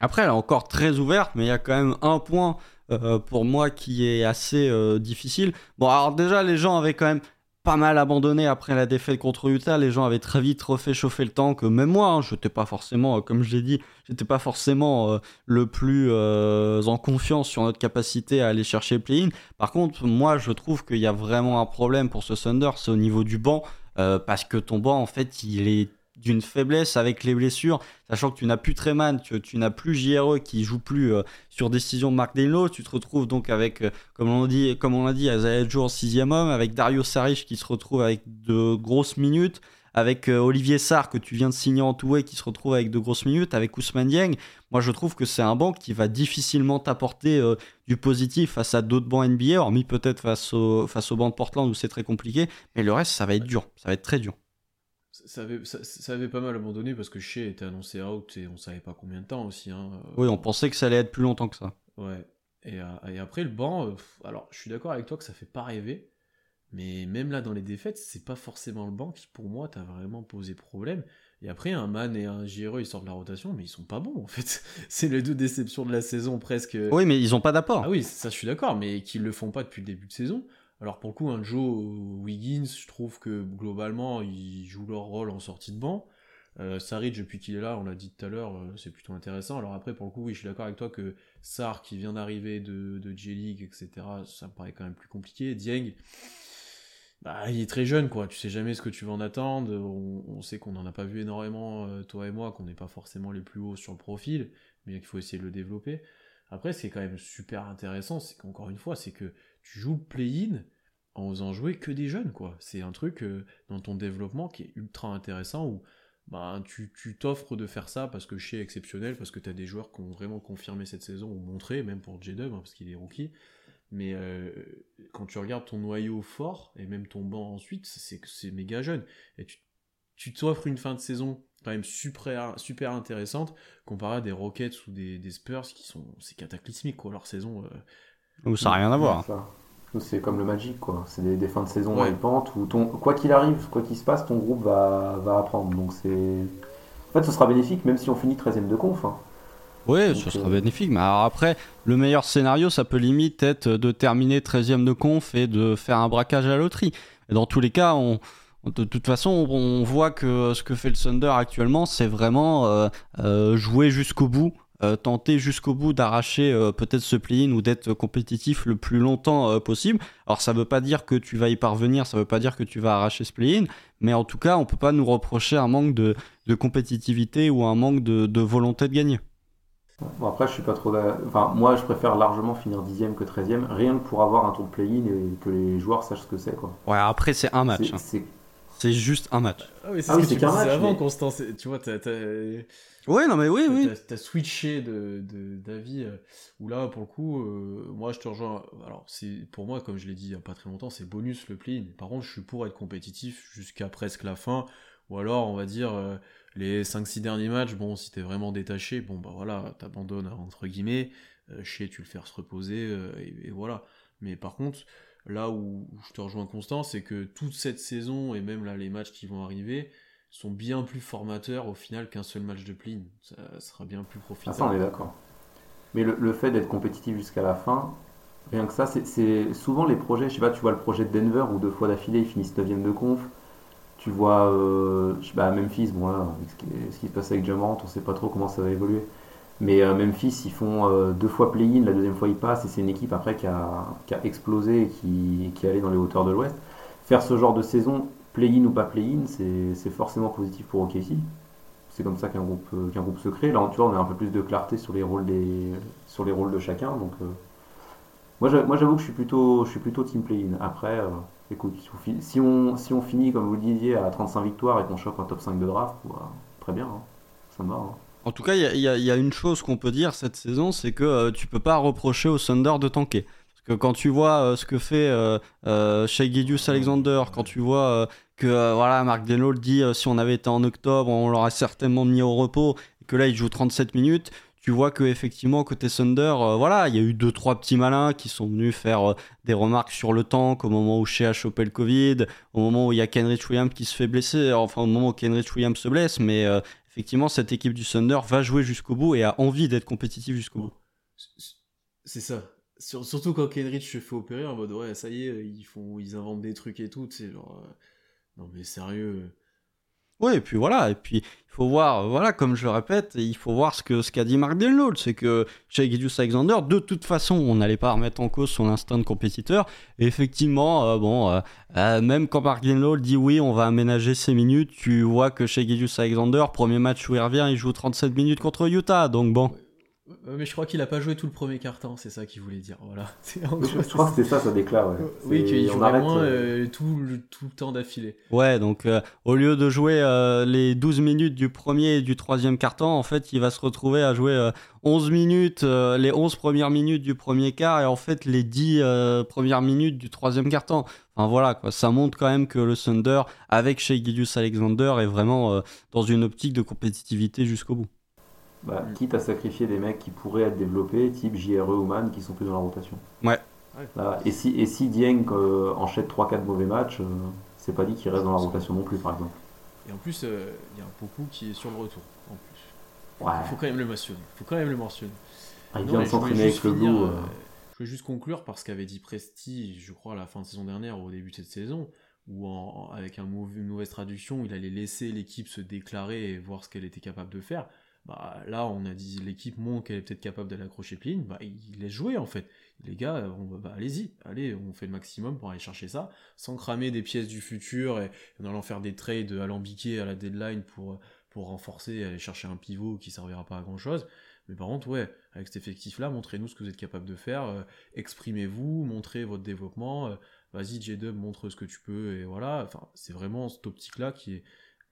Après, elle est encore très ouverte, mais il y a quand même un point euh, pour moi qui est assez difficile. Bon, alors déjà, les gens avaient quand même pas mal abandonné après la défaite contre Utah. Les gens avaient très vite refait chauffer le temps que même moi, hein, je n'étais pas forcément, euh, comme je l'ai dit, j'étais pas forcément euh, le plus euh, en confiance sur notre capacité à aller chercher le play-in. Par contre, moi, je trouve qu'il y a vraiment un problème pour ce Thunder, c'est au niveau du banc, parce que ton banc, en fait, il est d'une faiblesse avec les blessures, sachant que tu n'as plus Treman, tu, tu n'as plus JRE qui joue plus euh, sur décision de Mark Dano, tu te retrouves donc avec, euh, comme on dit, comme on l'a dit, Azael Jour sixième homme, avec Dario Saric qui se retrouve avec de grosses minutes, avec euh, Olivier Sarr que tu viens de signer en tout qui se retrouve avec de grosses minutes, avec Ousmane Dieng. Moi, je trouve que c'est un banc qui va difficilement t'apporter du positif face à d'autres bancs NBA, hormis peut-être face au, face au banc de Portland où c'est très compliqué, mais le reste, ça va être dur, ça va être très dur ça avait, ça, avait, pas mal abandonné parce que Shea était annoncé out et on savait pas combien de temps aussi. Hein. Oui, on pensait que ça allait être plus longtemps que ça. Ouais. Et, euh, et après, le banc, euh, alors je suis d'accord avec toi que ça fait pas rêver, mais même là dans les défaites, c'est pas forcément le banc qui pour moi t'a vraiment posé problème. Et après, un Man et un JRE ils sortent de la rotation, mais ils sont pas bons en fait. c'est les deux déceptions de la saison presque. Oui, mais ils ont pas d'apport. Ah oui, ça je suis d'accord, mais qu'ils le font pas depuis le début de saison. Alors pour le coup, un Joe Wiggins, je trouve que globalement, ils jouent leur rôle en sortie de banc. Euh, depuis qu'il est là, on l'a dit tout à l'heure, euh, c'est plutôt intéressant. Alors après, pour le coup, oui, je suis d'accord avec toi que Sar, qui vient d'arriver de, de J-League, etc., ça me paraît quand même plus compliqué. Dieng, bah, il est très jeune, quoi. Tu sais jamais ce que tu vas en attendre. On, sait qu'on n'en a pas vu énormément, euh, toi et moi, qu'on n'est pas forcément les plus hauts sur le profil, mais qu'il faut essayer de le développer. Après, ce qui est quand même super intéressant, c'est qu'encore une fois, c'est que tu joues le play-in en faisant jouer que des jeunes, quoi. C'est un truc euh, dans ton développement qui est ultra intéressant où bah, tu t'offres de faire ça parce que chez exceptionnel, parce que tu as des joueurs qui ont vraiment confirmé cette saison ou montré, même pour J-Dub, hein, parce qu'il est rookie. Mais euh, quand tu regardes ton noyau fort et même ton banc ensuite, c'est c'est méga jeune. Et tu t'offres une fin de saison quand même super, super intéressante comparé à des Rockets ou des, Spurs qui sont c'est cataclysmique quoi leur saison euh, ça n'a rien à voir c'est comme le Magic, quoi. C'est des, fins de saison ouais. pente où ton, quoi qu'il arrive, quoi qu'il se passe, ton groupe va, va apprendre. Donc c'est. En fait, ce sera bénéfique même si on finit 13ème de conf. Hein. Oui, ce sera euh, bénéfique. Mais après, le meilleur scénario, ça peut limite être de terminer 13ème de conf et de faire un braquage à la loterie. Et dans tous les cas, on, de toute façon, on voit que ce que fait le Thunder actuellement, c'est vraiment euh, euh, jouer jusqu'au bout euh, tenter jusqu'au bout d'arracher euh, peut-être ce play-in ou d'être compétitif le plus longtemps euh, possible. Alors ça ne veut pas dire que tu vas y parvenir, ça ne veut pas dire que tu vas arracher ce play-in, mais en tout cas, on ne peut pas nous reprocher un manque de, compétitivité ou un manque de, volonté de gagner. Bon, après, je suis pas trop. Enfin, moi, je préfère largement finir 10 que 13e, rien que pour avoir un tour de play-in et que les joueurs sachent ce que c'est. Quoi. Ouais, après, c'est un match. C'est hein. juste un match. Ah oui, c'est ah ce qu'un match. Avant, Constant, tu vois, t'as Ouais, non, mais oui, oui. T'as as switché d'avis, de, d'avis euh, où là, pour le coup, euh, moi, je te rejoins. Alors, c'est pour moi, comme je l'ai dit il n'y a pas très longtemps, c'est bonus le play Par contre, je suis pour être compétitif jusqu'à presque la fin. Ou alors, on va dire, euh, les 5-6 derniers matchs, bon, si t'es vraiment détaché, bon, bah voilà, t'abandonnes, entre guillemets. chez, tu le fais se reposer, et, voilà. Mais par contre, là où, où je te rejoins constant, c'est que toute cette saison, et même là, les matchs qui vont arriver, sont bien plus formateurs au final qu'un seul match de plin. Ça sera bien plus profitable. ça, on est d'accord. Mais le, fait d'être compétitif jusqu'à la fin, rien que ça, c'est souvent les projets, je sais pas, tu vois le projet de Denver où deux fois d'affilée ils finissent 9ème de conf. Tu vois, euh, bah, Memphis, bon là, avec ce qui, se passe avec Jamant, on sait pas trop comment ça va évoluer. Mais euh, Memphis, ils font euh, deux fois play-in, la deuxième fois ils passent, et c'est une équipe après qui a, qui a explosé et qui, qui est allée dans les hauteurs de l'Ouest. Faire ce genre de saison, play-in ou pas play-in, c'est forcément positif pour OKC. C'est comme ça qu'un groupe, euh, qu'un groupe se crée. Là, tu vois, on a un peu plus de clarté sur les rôles, des, sur les rôles de chacun. Donc, euh, moi, j'a- moi, j'avoue que je suis plutôt, je suis plutôt team play-in. Après, euh, écoute, si on, si, on, finit, comme vous le disiez, à 35 victoires et qu'on chope un top 5 de draft, bah, très bien, hein. ça me va. hein. En tout cas, il y y a une chose qu'on peut dire cette saison, c'est que euh, tu peux pas reprocher au Thunder de tanker. Que quand tu vois euh, ce que fait euh, euh, Shai Gilgeous-Alexander, quand tu vois que voilà, Mark Denol dit si on avait été en octobre, on l'aurait certainement mis au repos, et que là il joue 37 minutes, tu vois que effectivement côté Thunder, voilà, il y a eu deux trois petits malins qui sont venus faire des remarques sur le tank au moment où Shea a chopé le Covid, au moment où il y a Kenrich Williams qui se fait blesser, enfin au moment où Kenrich Williams se blesse, mais euh, effectivement cette équipe du Thunder va jouer jusqu'au bout et a envie d'être compétitive jusqu'au bout. C'est ça. Sur- surtout quand Kenrich se fait opérer en mode ouais ça y est ils font ils inventent des trucs et tout c'est genre euh, non mais sérieux Ouais, et puis voilà, et puis il faut voir, voilà, comme je le répète, il faut voir ce qu'a dit Mark Denlow, c'est que chez Gideus Alexander, de toute façon, on n'allait pas remettre en cause son instinct de compétiteur. Et effectivement, euh, bon, euh, euh, même quand Mark Denlow dit oui, on va aménager ses minutes, tu vois que chez Gideus Alexander, premier match où il revient, il joue 37 minutes contre Utah, donc bon. Ouais, mais je crois qu'il a pas joué tout le premier carton c'est ça qu'il voulait dire voilà C'est- Je crois que c'était ça, ça déclare. Ouais. oui C'est- qu'il on jouerait arrête, moins euh, euh, tout, le, tout le temps d'affilée Ouais, donc euh, au lieu de jouer euh, les 12 minutes du premier et du troisième quart-temps, en fait, il va se retrouver à jouer euh, 11 minutes, euh, les 11 premières minutes du premier quart et en fait les 10 euh, premières minutes du troisième quart-temps. Enfin voilà, quoi. ça montre quand même que le Thunder, avec Shea Gilgeous Alexander, est vraiment euh, dans une optique de compétitivité jusqu'au bout. Bah, quitte à sacrifier des mecs qui pourraient être développés, type JRE ou Man, qui sont plus dans la rotation. Ouais. Là, et si, et si Dieng euh, enchaîne 3-4 mauvais matchs, euh, c'est pas dit qu'il reste dans la rotation non plus, par exemple. et en plus euh, il y a un Poku qui est sur le retour en plus Ouais. il faut quand même le mentionner faut quand même le mentionner Ah, il Non, vient de s'entraîner juste avec le finir, Blue. euh, euh, Je voulais juste conclure par ce qu'avait dit Presti, je crois, à la fin de saison dernière ou au début de cette saison, où en- avec un mauvais- une mauvaise traduction, il allait laisser l'équipe se déclarer et voir ce qu'elle était capable de faire. Bah, là, on a dit l'équipe montre qu'elle est peut-être capable d'aller accrocher Plin, bah, il laisse jouer en fait. Les gars, on, va- bah, allez-y, allez, on fait le maximum pour aller chercher ça, sans cramer des pièces du futur et en allant faire des trades alambiqués à la deadline pour, pour renforcer et aller chercher un pivot qui servira pas à grand chose. Mais par contre, ouais, avec cet effectif-là, montrez-nous ce que vous êtes capable de faire, euh, exprimez-vous, montrez votre développement, euh, vas-y J-Dub, montre ce que tu peux, et voilà, enfin, c'est vraiment cette optique-là qui est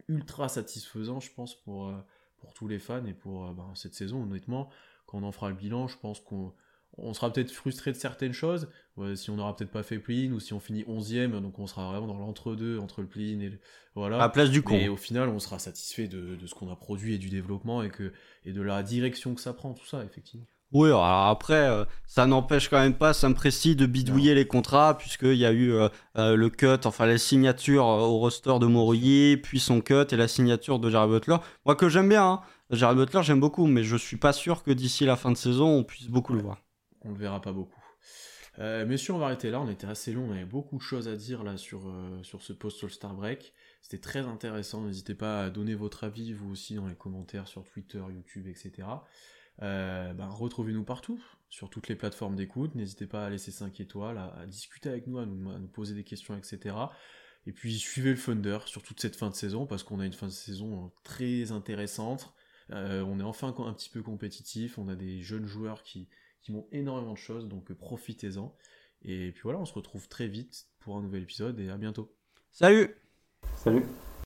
ultra satisfaisant, je pense, pour, euh, pour tous les fans et pour euh, ben, cette saison, honnêtement, quand on en fera le bilan, je pense qu'on on sera peut-être frustré de certaines choses, ouais, si on n'aura peut-être pas fait play-in, ou si on finit 11ème, donc on sera vraiment dans l'entre-deux, entre le play-in et le... Voilà. À la place du con. Mais au final, on sera satisfait de, de ce qu'on a produit et du développement et, que, et de la direction que ça prend, tout ça, effectivement. Oui, alors après, euh, ça n'empêche quand même pas Sam Presti de bidouiller les contrats, puisqu'il y a eu euh, euh, le cut, enfin la signature au roster de Morier, puis son cut et la signature de Jared Butler. Moi que j'aime bien, hein. Jared Butler j'aime beaucoup, mais je suis pas sûr que d'ici la fin de saison on puisse beaucoup le voir. On le verra pas beaucoup. Messieurs, on va arrêter là. On était assez long, on avait beaucoup de choses à dire là sur, sur ce post All-Star Break. C'était très intéressant. N'hésitez pas à donner votre avis, vous aussi, dans les commentaires sur Twitter, YouTube, etc. Euh, ben, retrouvez-nous partout, sur toutes les plateformes d'écoute. N'hésitez pas à laisser 5 étoiles, à, à discuter avec nous, à nous, à nous poser des questions, etc. Et puis suivez le Thunder sur toute cette fin de saison, parce qu'on a une fin de saison très intéressante. Euh, on est enfin un petit peu compétitif, on a des jeunes joueurs qui, qui montrent énormément de choses, donc euh, profitez-en. Et puis voilà, on se retrouve très vite pour un nouvel épisode et à bientôt. Salut Salut